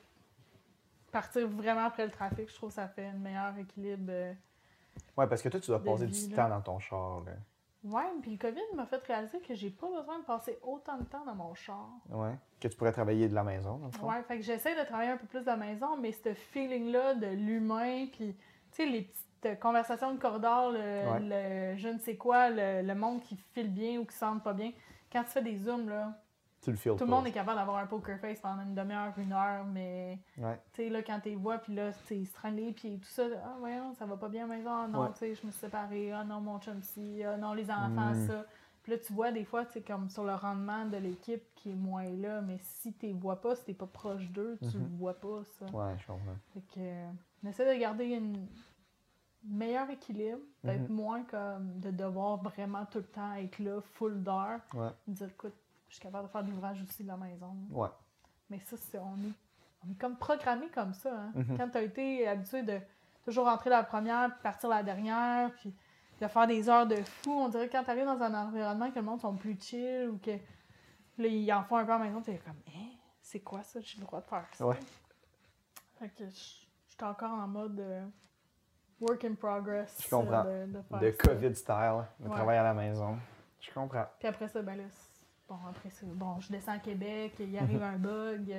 Speaker 6: partir vraiment après le trafic. Je trouve que ça fait un meilleur équilibre. euh.
Speaker 5: Ouais, parce que toi, tu dois passer
Speaker 6: vie,
Speaker 5: du
Speaker 6: là.
Speaker 5: temps dans ton char. là.
Speaker 6: Ouais, puis le COVID m'a fait réaliser que j'ai pas besoin de passer autant de temps dans mon char.
Speaker 5: Ouais. Que tu pourrais travailler de la maison, dans le fond.
Speaker 6: Ouais, fait que j'essaie de travailler un peu plus de la maison, mais ce feeling-là de l'humain, puis tu sais, les petites conversations de corridor, le, le je ne sais quoi, le, le monde qui file bien ou qui sent pas bien. Quand tu fais des zooms, là,
Speaker 5: Tu le
Speaker 6: tout le monde est capable d'avoir un poker face pendant une demi-heure, une heure, mais
Speaker 5: Ouais.
Speaker 6: tu sais, là, quand t'es vois, puis là, tu les pieds, tout ça, ah, voyons, ça va pas bien maison, ah non,
Speaker 5: Ouais.
Speaker 6: tu sais, je me suis séparée, ah non, mon chum ci, ah non, les enfants,
Speaker 5: Mm.
Speaker 6: ça. Puis là, tu vois, des fois, tu sais, comme sur le rendement de l'équipe qui est moins là, mais si tu vois pas, si t'es pas proche d'eux, tu
Speaker 5: Mhm.
Speaker 6: vois pas ça.
Speaker 5: Ouais, je comprends.
Speaker 6: Fait que, euh, on essaie de garder un meilleur équilibre, peut-être
Speaker 5: Mhm.
Speaker 6: moins comme de devoir vraiment tout le temps être là, full d'heures.
Speaker 5: Ouais.
Speaker 6: Dire, écoute, je suis capable de faire de l'ouvrage aussi de la maison.
Speaker 5: Ouais.
Speaker 6: Mais ça, c'est, on, est, on est comme programmé comme ça. Hein?
Speaker 5: Mhm.
Speaker 6: Quand tu as été habitué de toujours rentrer la première, puis partir la dernière, puis de faire des heures de fou, on dirait que quand tu arrives dans un environnement que le monde sont plus chill ou que là, ils en font un peu à la maison, tu es comme, hein, c'est quoi ça? J'ai le droit de faire ça?
Speaker 5: Ouais.
Speaker 6: Fait que je suis encore en mode euh, work in progress.
Speaker 5: Je comprends.
Speaker 6: euh, De, de faire
Speaker 5: De
Speaker 6: ça.
Speaker 5: COVID style, le
Speaker 6: Ouais.
Speaker 5: travail à la maison. Je comprends.
Speaker 6: Puis après ça, ben là, bon, après ça, bon, je descends à Québec, il arrive un bug,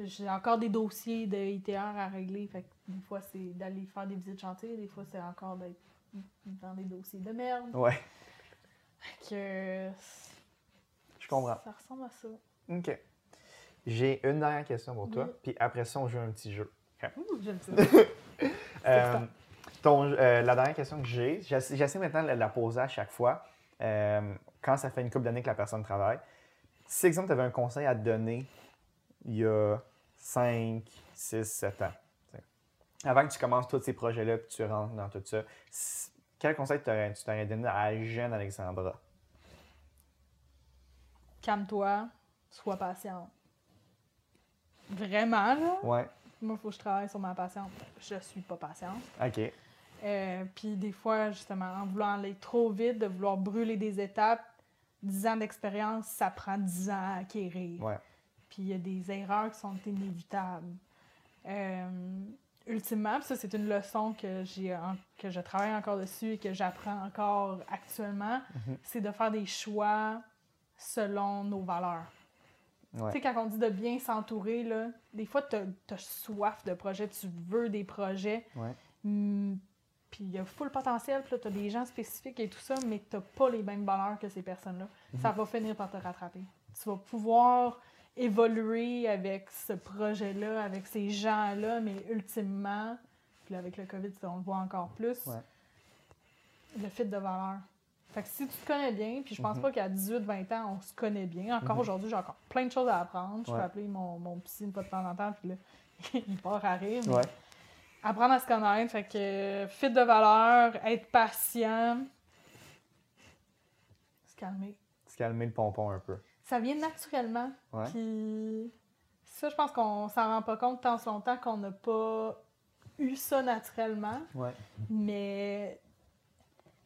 Speaker 6: j'ai encore des dossiers de ITR à régler, fait que des fois c'est d'aller faire des visites chantier, des fois c'est encore d'être dans des dossiers de merde.
Speaker 5: Ouais.
Speaker 6: Fait que
Speaker 5: Je comprends.
Speaker 6: ça ressemble à ça.
Speaker 5: OK. J'ai une dernière question pour toi,
Speaker 6: Oui.
Speaker 5: puis après ça, on joue un petit jeu.
Speaker 6: Ouh, j'aime ça.
Speaker 5: Euh, ton- euh, la dernière question que j'ai, j'essa- j'essaie maintenant de la poser à chaque fois, euh, quand ça fait une couple d'années que la personne travaille. Si, exemple, tu avais un conseil à te donner il y a 5, 6, 7 ans, t'sais, avant que tu commences tous ces projets-là puis tu rentres dans tout ça, quel conseil t'aurais- tu t'aurais donné à la jeune Alexandra?
Speaker 6: Calme-toi, sois patiente. Vraiment, là?
Speaker 5: Ouais.
Speaker 6: Moi, il faut que je travaille sur ma patience. Je suis pas patiente.
Speaker 5: OK.
Speaker 6: Euh, puis des fois, justement, en voulant aller trop vite, de vouloir brûler des étapes, 10 ans d'expérience, ça prend 10 ans à acquérir.
Speaker 5: Ouais.
Speaker 6: Puis il y a des erreurs qui sont inévitables. Euh, ultimement, ça c'est une leçon que, j'ai que je travaille encore dessus et que j'apprends encore actuellement,
Speaker 5: Mhm.
Speaker 6: c'est de faire des choix selon nos valeurs.
Speaker 5: Ouais.
Speaker 6: Tu sais, quand on dit de bien s'entourer, des fois, tu as, soif de projets, tu veux des projets.
Speaker 5: Ouais.
Speaker 6: Puis il y a full potentiel, puis là, tu as des gens spécifiques et tout ça, mais tu pas les mêmes valeurs que ces personnes-là. Ça va finir par te rattraper. Tu vas pouvoir évoluer avec ce projet-là, avec ces gens-là, mais ultimement, puis avec le COVID, on le voit encore plus,
Speaker 5: Ouais.
Speaker 6: le fit de valeur. Fait que si tu te connais bien, puis je pense
Speaker 5: Mhm.
Speaker 6: pas qu'à 18-20 ans, on se connaît bien. Encore
Speaker 5: Mhm.
Speaker 6: aujourd'hui, j'ai encore plein de choses à apprendre. Je
Speaker 5: Ouais.
Speaker 6: peux appeler mon, mon psy une fois de temps en temps, puis là, il part à rire. mais
Speaker 5: Ouais.
Speaker 6: Apprendre à se connaître, fait que fit de valeur, être patient, se calmer.
Speaker 5: Se calmer le pompon un peu.
Speaker 6: Ça vient naturellement.
Speaker 5: Ouais.
Speaker 6: Puis ça, je pense qu'on s'en rend pas compte tant ce longtemps qu'on n'a pas eu ça naturellement.
Speaker 5: Ouais.
Speaker 6: Mais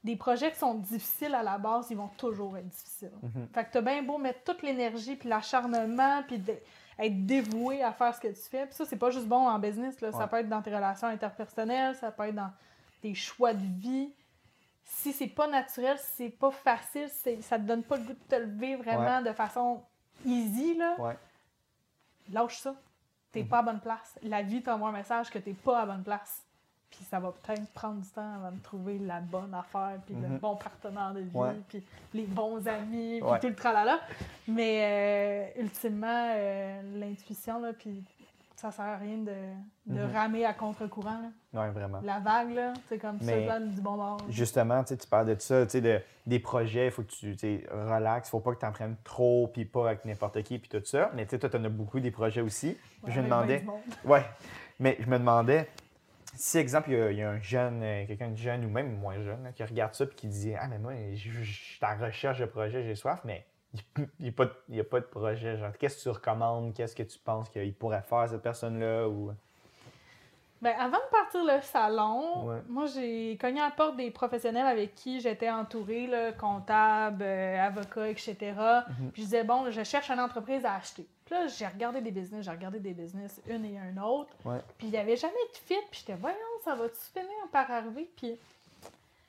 Speaker 6: des projets qui sont difficiles à la base, ils vont toujours être difficiles.
Speaker 5: Mhm.
Speaker 6: Fait que t'as bien beau mettre toute l'énergie, puis l'acharnement, puis de- être dévoué à faire ce que tu fais. Puis ça, c'est pas juste bon en business. Là. Ça peut être dans tes relations interpersonnelles, ça peut être dans tes choix de vie. Si c'est pas naturel, si c'est pas facile, c'est- ça te donne pas le goût de te lever vraiment
Speaker 5: Ouais.
Speaker 6: de façon easy, là,
Speaker 5: Ouais.
Speaker 6: lâche ça. T'es pas à bonne place. La vie t'envoie un message que t'es pas à bonne place. Puis ça va peut-être prendre du temps avant de trouver la bonne affaire, puis le
Speaker 5: Mhm.
Speaker 6: bon partenaire de vie,
Speaker 5: Ouais.
Speaker 6: puis les bons amis, puis
Speaker 5: Ouais.
Speaker 6: tout le tralala. Mais euh, ultimement, euh, l'intuition, là, puis ça sert à rien de, de
Speaker 5: Mhm.
Speaker 6: ramer à contre-courant.
Speaker 5: Ouais, vraiment.
Speaker 6: La vague, là, c'est comme ça, là, du bon bord.
Speaker 5: Justement, tu parles de ça, tu sais, de, des projets, il faut que tu relaxes, il faut pas que tu en prennes trop, puis pas avec n'importe qui, puis tout ça. Mais tu sais, toi, tu en as beaucoup des projets aussi. Je me demandais. Ouais. Mais je me demandais, si, exemple, il y a, il y a un jeune, euh, quelqu'un de jeune ou même moins jeune, là, qui regarde ça, puis qui dit Ah, mais moi, je je- je suis en recherche de projet, j'ai soif, mais il n'y a, a pas de projet. Genre, qu'est-ce que tu recommandes? Qu'est-ce que tu penses qu'il pourrait faire, cette personne-là ou...
Speaker 6: Ben, avant de partir le salon,
Speaker 5: Ouais.
Speaker 6: moi, j'ai cogné à la porte des professionnels avec qui j'étais entourée, là, comptables, euh, avocats, etc.
Speaker 5: Mhm.
Speaker 6: Puis je disais, bon, je cherche une entreprise à acheter. Là, j'ai regardé des business, j'ai regardé des business, une et un autre.
Speaker 5: Ouais.
Speaker 6: Puis il n'y avait jamais de fit. Puis j'étais, voyons, ça va-tu finir par arriver? Puis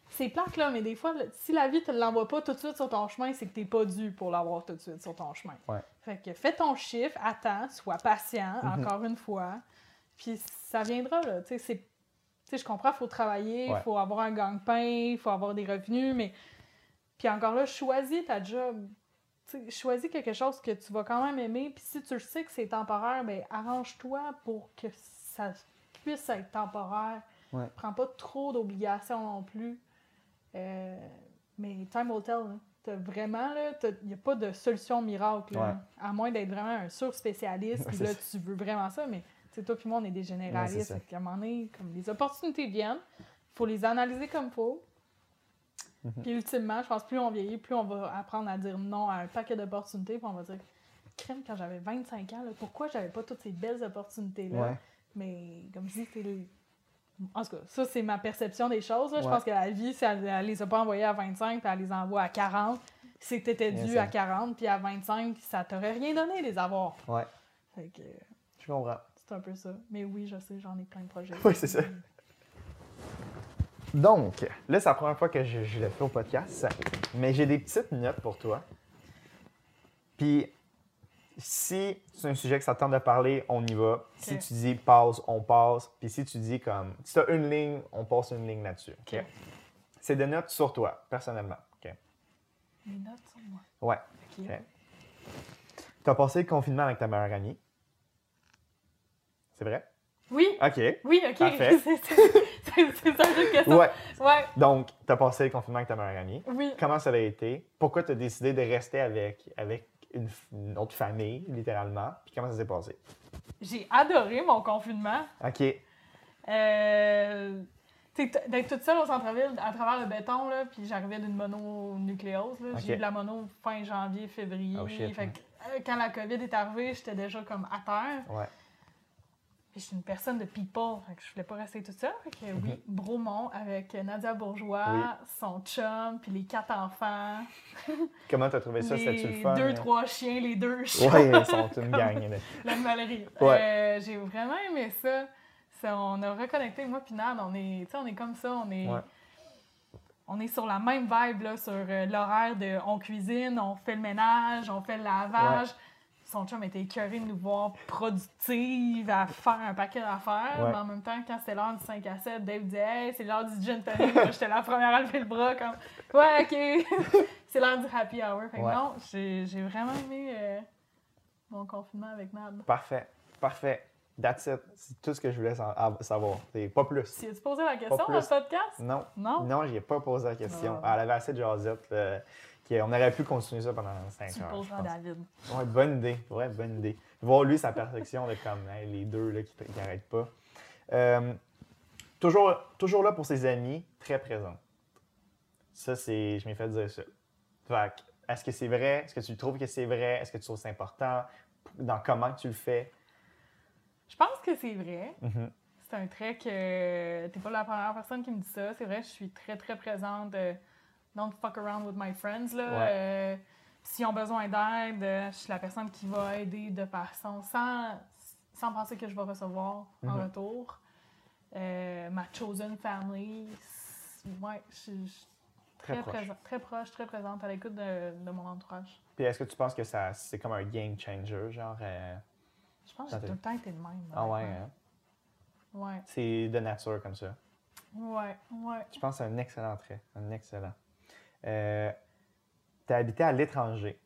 Speaker 6: c'est plate, là, mais des fois, là, si la vie te l'envoie pas tout de suite sur ton chemin, c'est que t'es pas dû pour l'avoir tout de suite sur ton chemin.
Speaker 5: Ouais.
Speaker 6: Fait que fais ton chiffre, attends, sois patient,
Speaker 5: Mhm.
Speaker 6: encore une fois. Puis ça viendra, là. Tu sais, c'est- tu sais, je comprends, il faut travailler, il
Speaker 5: Ouais.
Speaker 6: faut avoir un gang-pain, il faut avoir des revenus, mais. Puis encore là, choisis ta job. Choisis quelque chose que tu vas quand même aimer. Puis si tu le sais que c'est temporaire, ben arrange-toi pour que ça puisse être temporaire.
Speaker 5: Ouais.
Speaker 6: Prends pas trop d'obligations non plus. Euh, mais time will tell. T'as vraiment, il n'y a pas de solution miracle. là.
Speaker 5: Ouais.
Speaker 6: À moins d'être vraiment un sur-spécialiste. Puis là,
Speaker 5: ça.
Speaker 6: tu veux vraiment ça. Mais toi puis moi, on est des généralistes. qu'à un moment donné, comme les opportunités viennent, il faut les analyser comme il faut.
Speaker 5: Mhm.
Speaker 6: Puis ultimement, je pense plus on vieillit, plus on va apprendre à dire non à un paquet d'opportunités. Puis on va dire, crème, quand j'avais 25 ans, là, pourquoi j'avais pas toutes ces belles opportunités-là?
Speaker 5: Ouais.
Speaker 6: Mais comme je dis, c'est le- En tout cas, ça, c'est ma perception des choses. là. Je pense que la vie, si elle, elle les a pas envoyées à 25 puis elle les envoie à 40, c'est que t'étais dû à 40 puis à 25, ça t'aurait rien donné les avoir.
Speaker 5: Ouais,
Speaker 6: Fait que
Speaker 5: je comprends.
Speaker 6: c'est un peu ça. Mais oui, je sais, j'en ai plein de projets.
Speaker 5: Oui, c'est ça. Donc, là, c'est la première fois que je, je le fais au podcast, mais j'ai des petites notes pour toi. Puis, si c'est un sujet que ça te tente de parler, on y va. Si tu dis pause, on passe. Puis si tu dis comme, si tu as une ligne, on passe une ligne là-dessus. OK?
Speaker 6: Ok.
Speaker 5: C'est des notes sur toi, personnellement. OK?
Speaker 6: Mes notes sur moi.
Speaker 5: Ouais. Tu as passé le confinement avec ta meilleure amie? C'est vrai?
Speaker 6: Oui.
Speaker 5: OK.
Speaker 6: Oui, ok.
Speaker 5: Parfait.
Speaker 6: c'est ça juste que ça.
Speaker 5: Ouais.
Speaker 6: Ouais.
Speaker 5: Donc, tu as passé le confinement avec ta meilleure amie.
Speaker 6: Oui.
Speaker 5: Comment ça a été? Pourquoi tu as décidé de rester avec, avec une, autre famille, littéralement? Puis comment ça s'est passé?
Speaker 6: J'ai adoré mon confinement.
Speaker 5: OK.
Speaker 6: Euh, d'être toute seule au centre-ville à travers le béton, là, puis j'arrivais d'une mononucléose. là. J'ai eu de la mono fin janvier, février.
Speaker 5: Oh, shit,
Speaker 6: Fait que, euh, quand la COVID est arrivée, j'étais déjà comme à terre.
Speaker 5: Ouais.
Speaker 6: Puis je suis une personne de people, fait que je voulais pas rester toute seule. Fait que oui,
Speaker 5: Mhm.
Speaker 6: Bromont avec Nadia Bourgeois,
Speaker 5: Oui.
Speaker 6: son chum, puis les quatre enfants.
Speaker 5: Comment tu as trouvé ça? C'était-tu le
Speaker 6: les
Speaker 5: fun?
Speaker 6: deux, trois chiens, les deux chats.
Speaker 5: Ouais, ils sont une gang. là.
Speaker 6: L'animalerie.
Speaker 5: Ouais.
Speaker 6: Euh, J'ai vraiment aimé ça. Ça, On a reconnecté, moi puis Nad, on est, on est comme ça, on est,
Speaker 5: Ouais.
Speaker 6: on est sur la même vibe là, sur euh, l'horaire de on cuisine, on fait le ménage, on fait le lavage. Son chum était écœuré de nous voir productives à faire un paquet d'affaires.
Speaker 5: Ouais.
Speaker 6: Mais en même temps, quand c'était l'heure du 5 à 7, Dave disait Hey, c'est l'heure du gin tonic. J'étais la première à lever le bras comme Ouais, ok, c'est l'heure du happy hour. Fait que
Speaker 5: Ouais.
Speaker 6: non, j'ai j'ai vraiment aimé euh, mon confinement avec Nad.
Speaker 5: Parfait. Parfait. That's it. C'est tout ce que je voulais sa- av- savoir. C'est pas plus.
Speaker 6: Tu as-tu posé la question dans le podcast?
Speaker 5: Non.
Speaker 6: Non?
Speaker 5: Non, j'y ai pas posé la question.
Speaker 6: Ah.
Speaker 5: Elle avait assez de jasette. Là, qu'on aurait pu continuer ça pendant 5
Speaker 6: Tu
Speaker 5: heures. je.
Speaker 6: David.
Speaker 5: Ouais, bonne idée. Ouais, bonne idée. Voir lui, sa perception de comme les deux là, qui n'arrêtent pas. Euh, toujours, toujours là pour ses amis, très présente. Ça, c'est. Je m'ai fait dire ça. Fait est-ce que c'est vrai? Est-ce que tu trouves que c'est vrai? Est-ce que tu trouves que c'est important? Dans comment tu le fais?
Speaker 6: Je pense que c'est vrai.
Speaker 5: Mhm.
Speaker 6: C'est un trait que t'es pas la première personne qui me dit ça. C'est vrai, je suis très très présente. euh, don't fuck around with my friends. Là.
Speaker 5: Ouais.
Speaker 6: Euh, S'ils ont besoin d'aide, euh, je suis la personne qui va aider de façon sans, sans penser que je vais recevoir en
Speaker 5: Mhm.
Speaker 6: retour. Euh, ma chosen family, ouais, je suis
Speaker 5: Très
Speaker 6: très, présent- très proche, très présente à l'écoute de, de mon entourage.
Speaker 5: Puis est-ce que tu penses que ça, c'est comme un game changer, genre. euh,
Speaker 6: Je pense que j'ai tout le temps été de même.
Speaker 5: Ah ouais, hein?
Speaker 6: Ouais,
Speaker 5: C'est de nature comme ça.
Speaker 6: ouais, ouais.
Speaker 5: Je pense que c'est un excellent trait. Un excellent. Euh, tu as habité à l'étranger.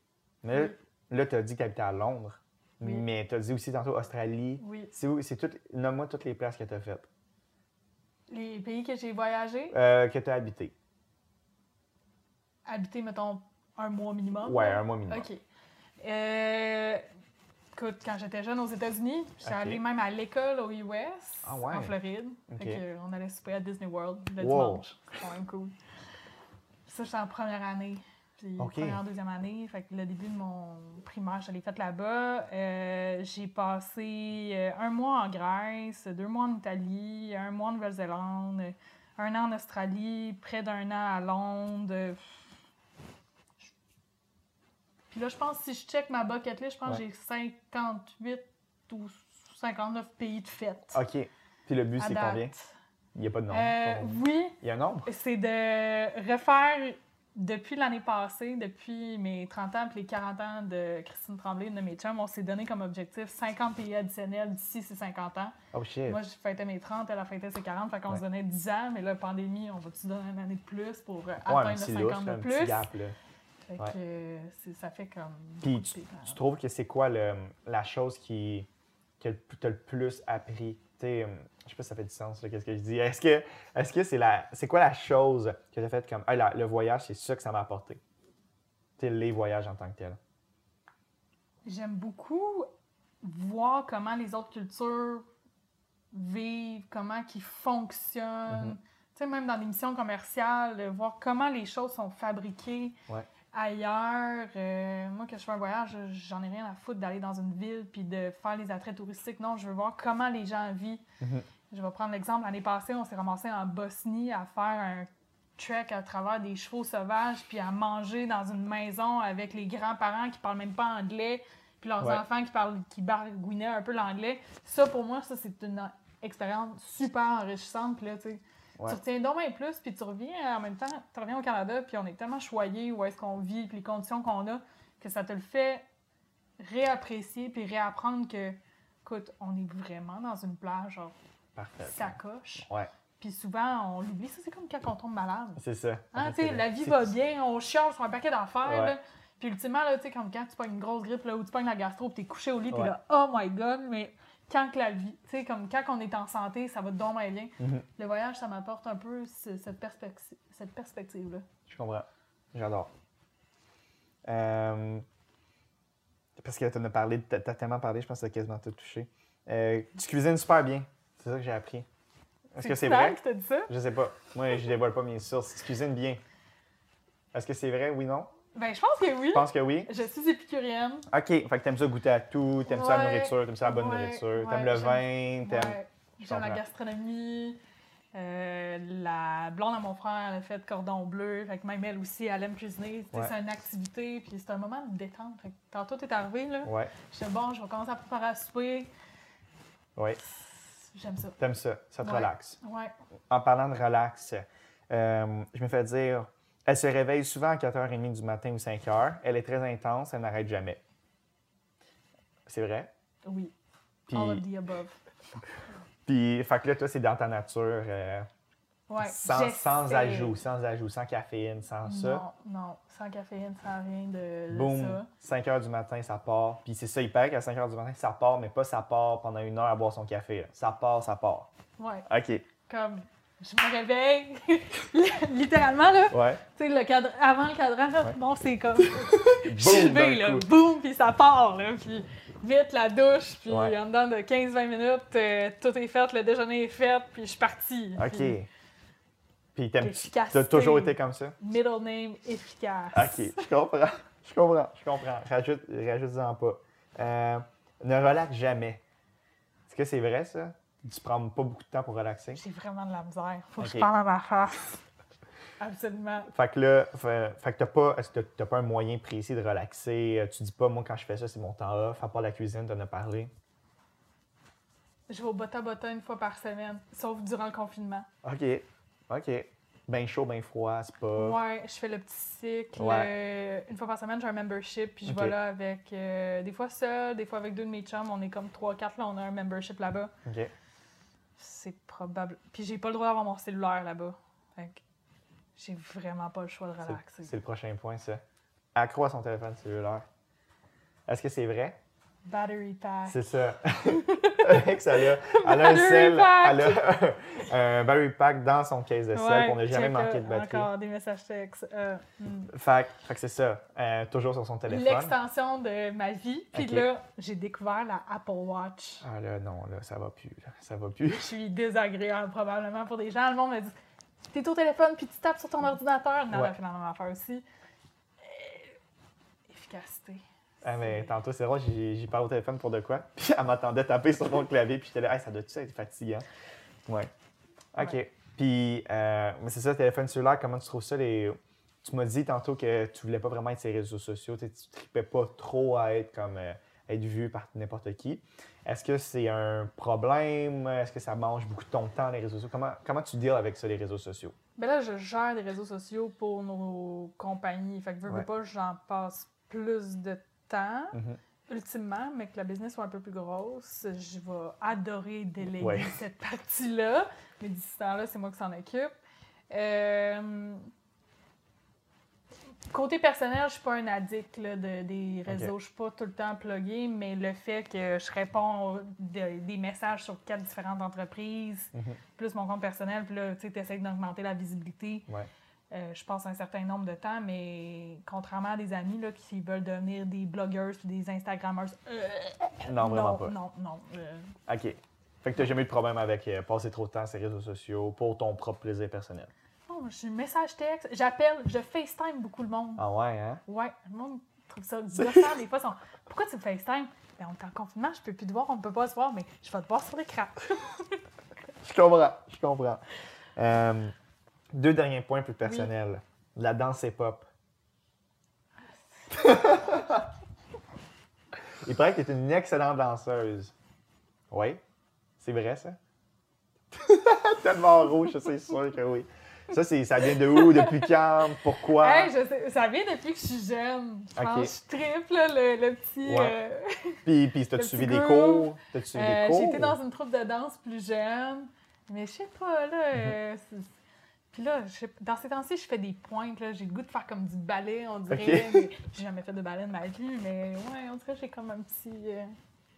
Speaker 5: Mais là, tu as dit que tu habitais à Londres.
Speaker 6: Oui.
Speaker 5: Mais tu as dit aussi tantôt Australie.
Speaker 6: Oui.
Speaker 5: C'est tout... Nomme-moi toutes les places que tu as faites.
Speaker 6: Les pays que j'ai voyagé,
Speaker 5: Euh, que tu as habité.
Speaker 6: habiter, mettons, un mois minimum.
Speaker 5: Ouais,
Speaker 6: là?
Speaker 5: un mois minimum.
Speaker 6: OK. Euh, écoute, quand j'étais jeune aux États-Unis, j'étais allée même à l'école aux US,
Speaker 5: Ah ouais?
Speaker 6: en Floride. Fait que, on allait souper à Disney World le
Speaker 5: Wow.
Speaker 6: dimanche. C'est quand même cool. Ça, j'étais en première année. Puis
Speaker 5: OK.
Speaker 6: première, deuxième année. Fait que le début de mon primaire, je l'ai fait là-bas. Euh, j'ai passé euh, un mois en Grèce, deux mois en Italie, un mois en Nouvelle-Zélande, un an en Australie, près d'un an à Londres. Puis là, je pense, si je check ma bucket list, je pense que j'ai 58 ou 59 pays de fête.
Speaker 5: OK. Puis le but, c'est combien? Il n'y a pas de nombre.
Speaker 6: Euh, oui,
Speaker 5: Il y a un nombre?
Speaker 6: c'est de refaire depuis l'année passée, depuis mes 30 ans puis les 40 ans de Christine Tremblay, une de mes chums, on s'est donné comme objectif 50 pays additionnels d'ici ces 50 ans.
Speaker 5: Oh shit.
Speaker 6: Moi, je fêtais mes 30, elle a fêté ses 40, fait qu'on
Speaker 5: Ouais.
Speaker 6: se donnait 10 ans, mais là, pandémie, on va-tu donner une année de plus pour euh,
Speaker 5: Ouais,
Speaker 6: atteindre le
Speaker 5: c'est
Speaker 6: 50
Speaker 5: louche,
Speaker 6: de
Speaker 5: un
Speaker 6: plus?
Speaker 5: petit gap, là.
Speaker 6: Fait
Speaker 5: Ouais.
Speaker 6: que ça fait comme.
Speaker 5: Puis tu, trouves que c'est quoi le- la chose qui, que tu as le plus appris? Sais, hum, je sais pas si ça fait du sens, qu'est-ce que je dis. Est-ce que est-ce que c'est la c'est quoi la chose que tu as fait comme Hey, la- le voyage, c'est ça que ça m'a apporté? Tu sais, les voyages en tant que tel.
Speaker 6: J'aime beaucoup voir comment les autres cultures vivent, comment ils fonctionnent.
Speaker 5: Mhm.
Speaker 6: Tu sais, même dans des missions commerciales, voir comment les choses sont fabriquées
Speaker 5: Ouais.
Speaker 6: Ailleurs. Euh, moi, quand je fais un voyage, j'en ai rien à foutre d'aller dans une ville puis de faire les attraits touristiques. Non, je veux voir comment les gens vivent.
Speaker 5: Mhm.
Speaker 6: Je vais prendre l'exemple. L'année passée, on s'est ramassé en Bosnie à faire un trek à travers des chevaux sauvages, puis à manger dans une maison avec les grands-parents qui parlent même pas anglais, puis leurs
Speaker 5: Ouais.
Speaker 6: enfants qui parlent, qui baragouinaient un peu l'anglais. Ça, pour moi, ça, c'est une expérience super enrichissante. Là,
Speaker 5: Ouais.
Speaker 6: tu retiens donc bien plus, puis tu reviens en même temps, tu reviens au Canada, puis on est tellement choyé où est-ce qu'on vit, puis les conditions qu'on a, que ça te le fait réapprécier, puis réapprendre que, écoute, on est vraiment dans une plage, genre,
Speaker 5: Parfait.
Speaker 6: sacoche.
Speaker 5: Ouais,
Speaker 6: Puis souvent, on l'oublie. Ça, c'est comme quand on tombe malade.
Speaker 5: c'est ça.
Speaker 6: Hein, tu sais, la vie va bien, on chiale sur un paquet d'affaires.
Speaker 5: Ouais.
Speaker 6: Puis ultimement, là, tu sais, comme quand tu pognes une grosse grippe là, ou tu pognes la gastro, puis t'es couché au lit, t'es là, oh my god, mais quand que la vie, tu sais, comme quand on est en santé, ça va donc bien bien.
Speaker 5: Mhm.
Speaker 6: Le voyage, ça m'apporte un peu ce- cette, perspective, cette perspective-là.
Speaker 5: Je comprends. J'adore. Euh, parce que tu en as parlé, tu as tellement parlé, je pense que as quasiment tout touché. Euh, tu cuisines super bien. C'est ça que j'ai appris. Est-ce que c'est vrai?
Speaker 6: qui t'a dit ça?
Speaker 5: Je sais pas. Moi, je dévoile pas mes sources. Tu cuisines bien. Est-ce que c'est vrai, oui, non?
Speaker 6: Ben, je pense que oui.
Speaker 5: Je pense que oui.
Speaker 6: Je suis épicurienne.
Speaker 5: OK. Fait que t'aimes ça goûter à tout, t'aimes ça la
Speaker 6: Ouais.
Speaker 5: nourriture, t'aimes ça la bonne
Speaker 6: Ouais,
Speaker 5: nourriture,
Speaker 6: ouais,
Speaker 5: t'aimes le vin, t'aimes...
Speaker 6: Ouais. J'aime la gastronomie. Euh, la blonde à mon frère, elle a fait cordon bleu. Fait que même elle aussi, elle aime cuisiner.
Speaker 5: Ouais.
Speaker 6: C'est une activité, puis c'est un moment de détente. Fait que tantôt, t'es arrivé, là.
Speaker 5: Ouais,
Speaker 6: J'étais bon, je vais commencer à préparer à souper.
Speaker 5: ouais.
Speaker 6: J'aime ça.
Speaker 5: T'aimes ça, ça te
Speaker 6: Ouais.
Speaker 5: relaxe.
Speaker 6: Ouais.
Speaker 5: En parlant de relax, euh, je me fais dire, elle se réveille souvent à 4h30 du matin ou 5h. Elle est très intense, elle n'arrête jamais. C'est vrai?
Speaker 6: Oui.
Speaker 5: Puis,
Speaker 6: All of the above.
Speaker 5: puis fait que là, toi, c'est dans ta nature, euh,
Speaker 6: Ouais.
Speaker 5: sans, sans ajout, sans ajout, sans caféine, sans ça.
Speaker 6: Non, non. Sans caféine, sans rien de, de
Speaker 5: Boum,
Speaker 6: ça.
Speaker 5: 5 h du matin, ça part. Puis c'est ça, il paraît qu'à 5 h du matin, ça part, mais pas ça part pendant une heure à boire son café. là. Ça part, ça part.
Speaker 6: Ouais.
Speaker 5: OK.
Speaker 6: Comme, je me réveille, littéralement, là.
Speaker 5: Ouais.
Speaker 6: Tu sais, le cadre, avant le cadran, là, bon, c'est comme. Je suis levée, là, boum, puis ça part, là. Puis vite, la douche, puis
Speaker 5: Ouais.
Speaker 6: en dedans de 15-20 minutes, euh, tout est fait, le déjeuner est fait, puis je suis partie.
Speaker 5: OK.
Speaker 6: Puis
Speaker 5: Puis t'aimes- t'as toujours été comme ça?
Speaker 6: middle name efficace.
Speaker 5: OK, je comprends. Je comprends, je comprends. Rajoute, rajoute-en pas. Euh, ne relaxe jamais. Est-ce que c'est vrai, ça? Tu prends pas beaucoup de temps pour relaxer?
Speaker 6: J'ai vraiment de la misère. Faut que je parle à ma face. Absolument.
Speaker 5: Fait que là, fait, fait que t'as pas, est-ce que t'as- pas un moyen précis de relaxer? Euh, Tu dis pas, moi, quand je fais ça, c'est mon temps off, à part la cuisine, t'en as parlé.
Speaker 6: Je vais au Bota Bota une fois par semaine, sauf durant le confinement.
Speaker 5: OK. OK. Ben chaud, ben froid, c'est pas.
Speaker 6: Ouais, je fais le petit cycle.
Speaker 5: Ouais.
Speaker 6: euh, une fois par semaine, j'ai un membership, puis je vais là avec, euh, des fois seul, des fois avec deux de mes chums. On est comme 3-4, là, on a un membership là-bas.
Speaker 5: OK.
Speaker 6: C'est probable. Puis j'ai pas le droit d'avoir mon cellulaire là-bas. Fait que j'ai vraiment pas le choix de relaxer.
Speaker 5: C'est le prochain point, ça. Accro à son téléphone cellulaire. Est-ce que c'est vrai?
Speaker 6: Battery pack.
Speaker 5: C'est ça. Alex, elle a, elle a un sel, elle a un battery pack dans son case de sel
Speaker 6: Ouais,
Speaker 5: pour ne jamais
Speaker 6: euh,
Speaker 5: de batterie.
Speaker 6: Encore des messages textes. euh, hmm.
Speaker 5: Fait, que- fait que c'est ça. Euh, toujours sur son téléphone.
Speaker 6: L'extension de ma vie. Puis là, j'ai découvert la Apple Watch.
Speaker 5: Ah là, non, là, ça va plus. Là. Ça va plus.
Speaker 6: Je suis désagréable probablement pour des gens. Le monde me dit T'es au téléphone puis tu tapes sur ton ordinateur. Non,
Speaker 5: Ouais.
Speaker 6: la finalement affaire aussi. Euh, efficacité.
Speaker 5: Ah, mais tantôt, c'est drôle, j'ai j'ai parlé au téléphone pour de quoi? Puis elle m'attendait taper sur mon clavier, puis j'étais là, hey, ça doit-tu être fatigant? Ouais. OK. Puis, euh, mais c'est ça, le téléphone cellulaire, comment tu trouves ça? Les... Tu m'as dit tantôt que tu voulais pas vraiment être sur les réseaux sociaux, tu tripais pas trop à être comme euh, être vu par n'importe qui. Est-ce que c'est un problème? Est-ce que ça mange beaucoup de ton temps, les réseaux sociaux? Comment, comment tu deals avec ça, les réseaux sociaux?
Speaker 6: Ben là, je gère des réseaux sociaux pour nos compagnies. Fait que veux, veux
Speaker 5: Ouais.
Speaker 6: pas, j'en passe plus de temps.
Speaker 5: Mhm.
Speaker 6: Ultimement, mais que la business soit un peu plus grosse, je vais adorer déléguer
Speaker 5: Ouais.
Speaker 6: cette partie-là. Mais d'ici ce temps-là, c'est moi qui s'en occupe. Euh, Côté personnel, je suis pas un addict là, de- des réseaux.
Speaker 5: Ok.
Speaker 6: Je suis pas tout le temps pluguée, mais le fait que je réponds de- des messages sur quatre différentes entreprises,
Speaker 5: Mhm.
Speaker 6: plus mon compte personnel, puis là, tu essaies d'augmenter la visibilité.
Speaker 5: Ouais.
Speaker 6: Euh, je passe un certain nombre de temps, mais contrairement à des amis là, qui veulent devenir des blogueurs puis des Instagrammeurs, euh,
Speaker 5: Non, vraiment
Speaker 6: non,
Speaker 5: pas.
Speaker 6: Non, non. euh,
Speaker 5: OK. Fait que t'as jamais eu de problème avec passer trop de temps sur les réseaux sociaux pour ton propre plaisir personnel?
Speaker 6: non, je suis message texte, j'appelle, je FaceTime beaucoup le monde.
Speaker 5: Ah ouais, hein?
Speaker 6: Ouais, le monde trouve ça gossant des fois. sont, Pourquoi tu me FaceTime? Ben, on est en confinement, je peux plus te voir, on ne peut pas se voir, mais je vais te voir sur l'écran.
Speaker 5: Je comprends, je comprends. Euh, deux derniers points plus personnels. La danse hip-hop. Il paraît que tu es une excellente danseuse. Oui? C'est vrai, ça? Tellement rouge, c'est sûr que oui. Ça, ça vient de où? Depuis quand? Pourquoi?
Speaker 6: Hey, je sais, ça vient depuis que je suis jeune. Je
Speaker 5: Ok.
Speaker 6: pense que je triple là, le, le petit.
Speaker 5: Ouais.
Speaker 6: euh,
Speaker 5: Puis, puis t'as-tu
Speaker 6: petit
Speaker 5: suivi des cours? T'as-tu suivi
Speaker 6: Euh,
Speaker 5: des cours?
Speaker 6: J'ai été dans une troupe de danse plus jeune. Mais je sais pas, là. euh,
Speaker 5: Mhm.
Speaker 6: Puis là, je dans ces temps-ci, je fais des pointes. J'ai le goût de faire comme du ballet, on dirait. J'ai jamais fait de ballet de ma vie, mais ouais, on dirait que j'ai comme un petit. euh,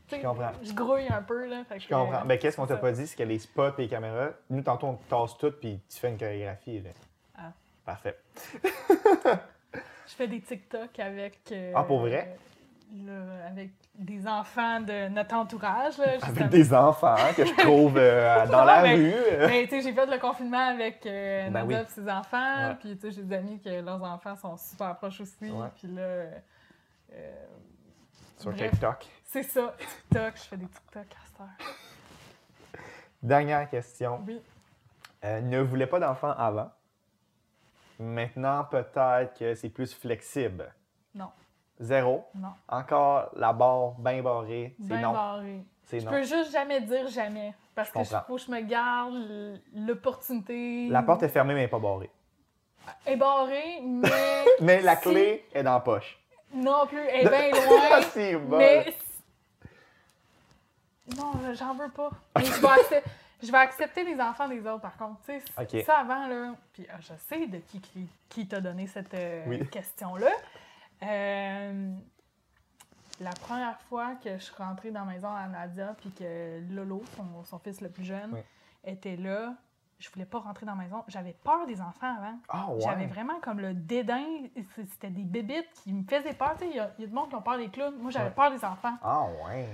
Speaker 5: Je comprends.
Speaker 6: Je grouille un peu, là. fait
Speaker 5: Je
Speaker 6: que,
Speaker 5: comprends. Mais qu'est-ce qu'on t'a pas dit? C'est que les spots et les caméras, nous, tantôt, on te tasse tout puis tu fais une chorégraphie. Là.
Speaker 6: Ah.
Speaker 5: Parfait.
Speaker 6: Je fais des TikTok avec. euh,
Speaker 5: Ah, pour vrai?
Speaker 6: avec des enfants de notre entourage. Là,
Speaker 5: Avec des enfants que je trouve euh, dans la rue.
Speaker 6: mais, tu sais, j'ai fait le confinement avec euh,
Speaker 5: Ben oui.
Speaker 6: et ses enfants.
Speaker 5: Ouais.
Speaker 6: Puis, tu sais, j'ai des amis que leurs enfants sont super proches aussi.
Speaker 5: Ouais.
Speaker 6: Puis là, euh,
Speaker 5: Sur
Speaker 6: bref,
Speaker 5: TikTok.
Speaker 6: C'est ça, TikTok. Je fais des TikTok à cette heure.
Speaker 5: Dernière question.
Speaker 6: Oui.
Speaker 5: Euh, ne voulais pas d'enfant avant. Maintenant, peut-être que c'est plus flexible.
Speaker 6: Non,
Speaker 5: Zéro.
Speaker 6: non.
Speaker 5: Encore la barre bien barrée. C'est
Speaker 6: Bien
Speaker 5: non.
Speaker 6: barré. Je
Speaker 5: non.
Speaker 6: peux juste jamais dire jamais. Parce
Speaker 5: Je
Speaker 6: que
Speaker 5: comprends.
Speaker 6: faut que je me garde l'opportunité.
Speaker 5: La porte est fermée, mais elle n'est pas barrée.
Speaker 6: est barrée, mais.
Speaker 5: Mais la
Speaker 6: si-
Speaker 5: clé est dans la poche.
Speaker 6: Non plus, elle est bien loin.
Speaker 5: C'est bon.
Speaker 6: mais. Non, j'en veux pas. Mais je vais, accep- je vais accepter les enfants des autres, par contre. Tu sais, c-
Speaker 5: Ok.
Speaker 6: ça avant, là. Puis ah, je sais de qui, qui, qui t'a donné cette euh,
Speaker 5: Oui.
Speaker 6: question-là. Euh, la première fois que je suis rentrée dans la maison à Nadia, puis que Lolo, son, son fils le plus jeune,
Speaker 5: Oui.
Speaker 6: était là, je voulais pas rentrer dans la maison. J'avais peur des enfants avant.
Speaker 5: Ah ouais.
Speaker 6: J'avais vraiment comme le dédain. C'était des bébites qui me faisaient peur. Il y, a il y a du monde qui ont peur des clowns. Moi, j'avais
Speaker 5: Ouais.
Speaker 6: peur des enfants.
Speaker 5: Ah ouais.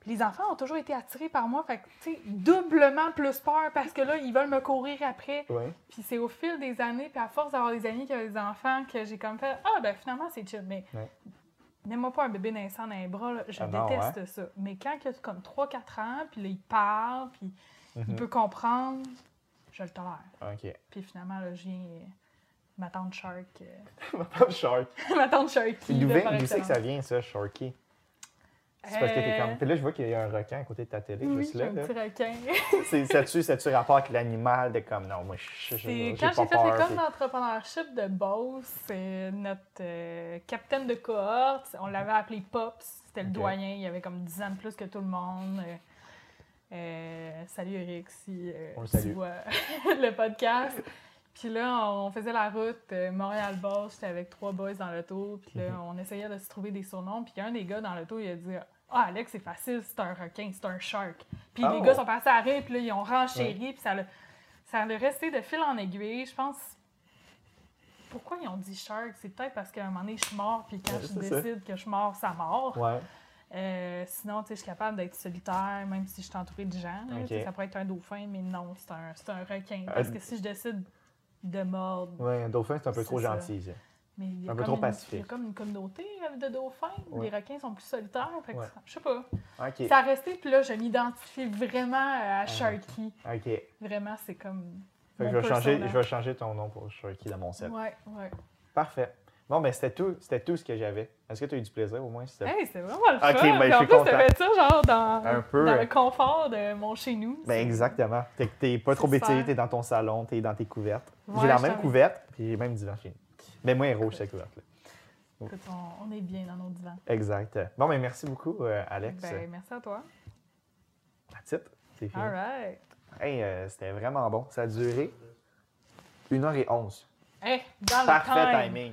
Speaker 6: Puis les enfants ont toujours été attirés par moi. Fait que, tu sais, doublement plus peur parce que là, ils veulent me courir après.
Speaker 5: Ouais.
Speaker 6: Puis c'est au fil des années, puis à force d'avoir des amis qui ont des enfants, que j'ai comme fait Ah, ben finalement, c'est chill. Mais
Speaker 5: Ouais.
Speaker 6: n'aime-moi pas un bébé naissant dans les bras. là. Je
Speaker 5: Ah non,
Speaker 6: déteste ça. Mais quand il a comme 3-4 ans, puis là, il parle, puis il
Speaker 5: Mhm.
Speaker 6: peut comprendre, je le tolère.
Speaker 5: OK.
Speaker 6: Puis finalement, là, je viens. ma tante Shark. euh,
Speaker 5: Ma tante Shark.
Speaker 6: ma tante Sharky.
Speaker 5: D'où c'est que ça vient, ça, Sharky? C'est parce que t'es
Speaker 6: Euh,
Speaker 5: comme. Puis là, je vois qu'il y a un requin à côté de ta télé,
Speaker 6: Oui,
Speaker 5: juste là.
Speaker 6: un
Speaker 5: là.
Speaker 6: petit requin.
Speaker 5: C'est- Ça-tu rapport avec l'animal de comme, non, moi, je j'ai
Speaker 6: quand j'ai fait l'école d'entrepreneurship de Beauce, c'est notre euh, capitaine de cohorte, on l'avait appelé Pops, c'était le doyen, il avait comme 10 ans de plus que tout le monde. Euh, euh, salut Eric, si euh,
Speaker 5: On le
Speaker 6: tu
Speaker 5: salue.
Speaker 6: vois le podcast. Puis là, on faisait la route euh, Montréal-Beauce, j'étais avec trois boys dans l'auto, puis là,
Speaker 5: Mhm.
Speaker 6: on essayait de se trouver des surnoms, puis a un des gars dans l'auto, il a dit Ah, Alex, c'est facile, c'est un requin, c'est un shark. Puis les
Speaker 5: Oh.
Speaker 6: gars sont passés à rire, puis là, ils ont renchéri, puis ça l'a ça a resté de fil en aiguille. Je pense. Pourquoi ils ont dit shark? C'est peut-être parce qu'à un moment donné, je suis mort, puis quand
Speaker 5: Ouais,
Speaker 6: je
Speaker 5: ça.
Speaker 6: décide que je suis mort, ça mort.
Speaker 5: Ouais.
Speaker 6: Euh, sinon, tu sais, je suis capable d'être solitaire, même si je suis entourée de gens. Ça pourrait être un dauphin, mais non, c'est un, c'est un requin. Parce
Speaker 5: Euh,
Speaker 6: que si je décide de mordre.
Speaker 5: Ouais, un dauphin, c'est un peu trop
Speaker 6: ça.
Speaker 5: gentil, ça.
Speaker 6: Mais il y a
Speaker 5: Un peu trop
Speaker 6: une-
Speaker 5: pacifique.
Speaker 6: Il y a comme une communauté euh, de dauphins.
Speaker 5: Ouais.
Speaker 6: Les requins sont plus solitaires. Fait que
Speaker 5: Ouais.
Speaker 6: ça- Je sais pas. Ça a resté, puis là, je m'identifie vraiment à
Speaker 5: Ah,
Speaker 6: Sharky.
Speaker 5: Ok.
Speaker 6: Vraiment, c'est comme.
Speaker 5: Fait que
Speaker 6: mon
Speaker 5: je vais, changer, je vais changer ton nom pour Sharky dans mon set.
Speaker 6: Ouais, ouais.
Speaker 5: Parfait. Bon, ben c'était tout, c'était tout ce que j'avais. Est-ce que tu as eu du plaisir au moins? si
Speaker 6: Hey, c'était vraiment le
Speaker 5: Ok,
Speaker 6: fun.
Speaker 5: ben,
Speaker 6: Puis
Speaker 5: je
Speaker 6: en
Speaker 5: suis
Speaker 6: plus,
Speaker 5: content.
Speaker 6: ça genre dans,
Speaker 5: Un peu,
Speaker 6: dans
Speaker 5: euh,
Speaker 6: le confort de mon chez nous.
Speaker 5: Ben exactement. T'es, t'es pas trop
Speaker 6: super.
Speaker 5: t'es dans ton salon, t'es dans tes couvertes.
Speaker 6: Ouais,
Speaker 5: j'ai la
Speaker 6: je
Speaker 5: même couverte, puis j'ai même divan chez nous. Mais moi, rouge, cette couverte-là.
Speaker 6: Écoute, on, on est bien dans nos divans.
Speaker 5: Exact. Bon, ben merci beaucoup, euh, Alex.
Speaker 6: Ben, merci à toi.
Speaker 5: That's it. C'est fini.
Speaker 6: All right.
Speaker 5: Hey, euh, c'était vraiment bon. Ça a duré 1h11.
Speaker 6: Hey, dans
Speaker 5: Parfait
Speaker 6: le time.
Speaker 5: timing.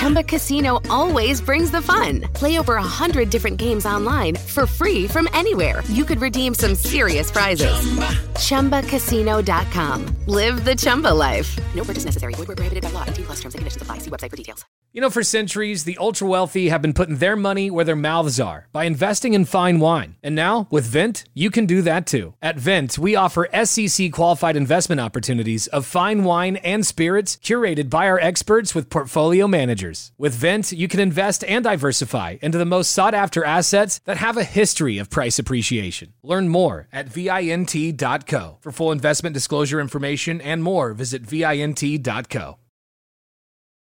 Speaker 1: Chumba Casino always brings the fun. Play over a hundred different games online for free from anywhere. You could redeem some serious prizes. Chumba. ChumbaCasino.com. Live the Chumba life. No purchase necessary. Void where prohibited by law. 18 plus terms and conditions apply. See website for details.
Speaker 13: You know, for centuries, the ultra wealthy have been putting their money where their mouths are by investing in fine wine. And now, with Vent, you can do that too. At Vent, we offer SEC qualified investment opportunities of fine wine and spirits curated by our experts with portfolio managers. With Vent, you can invest and diversify into the most sought after assets that have a history of price appreciation. Learn more at VINT.co. For full investment disclosure information and more, visit VINT.co.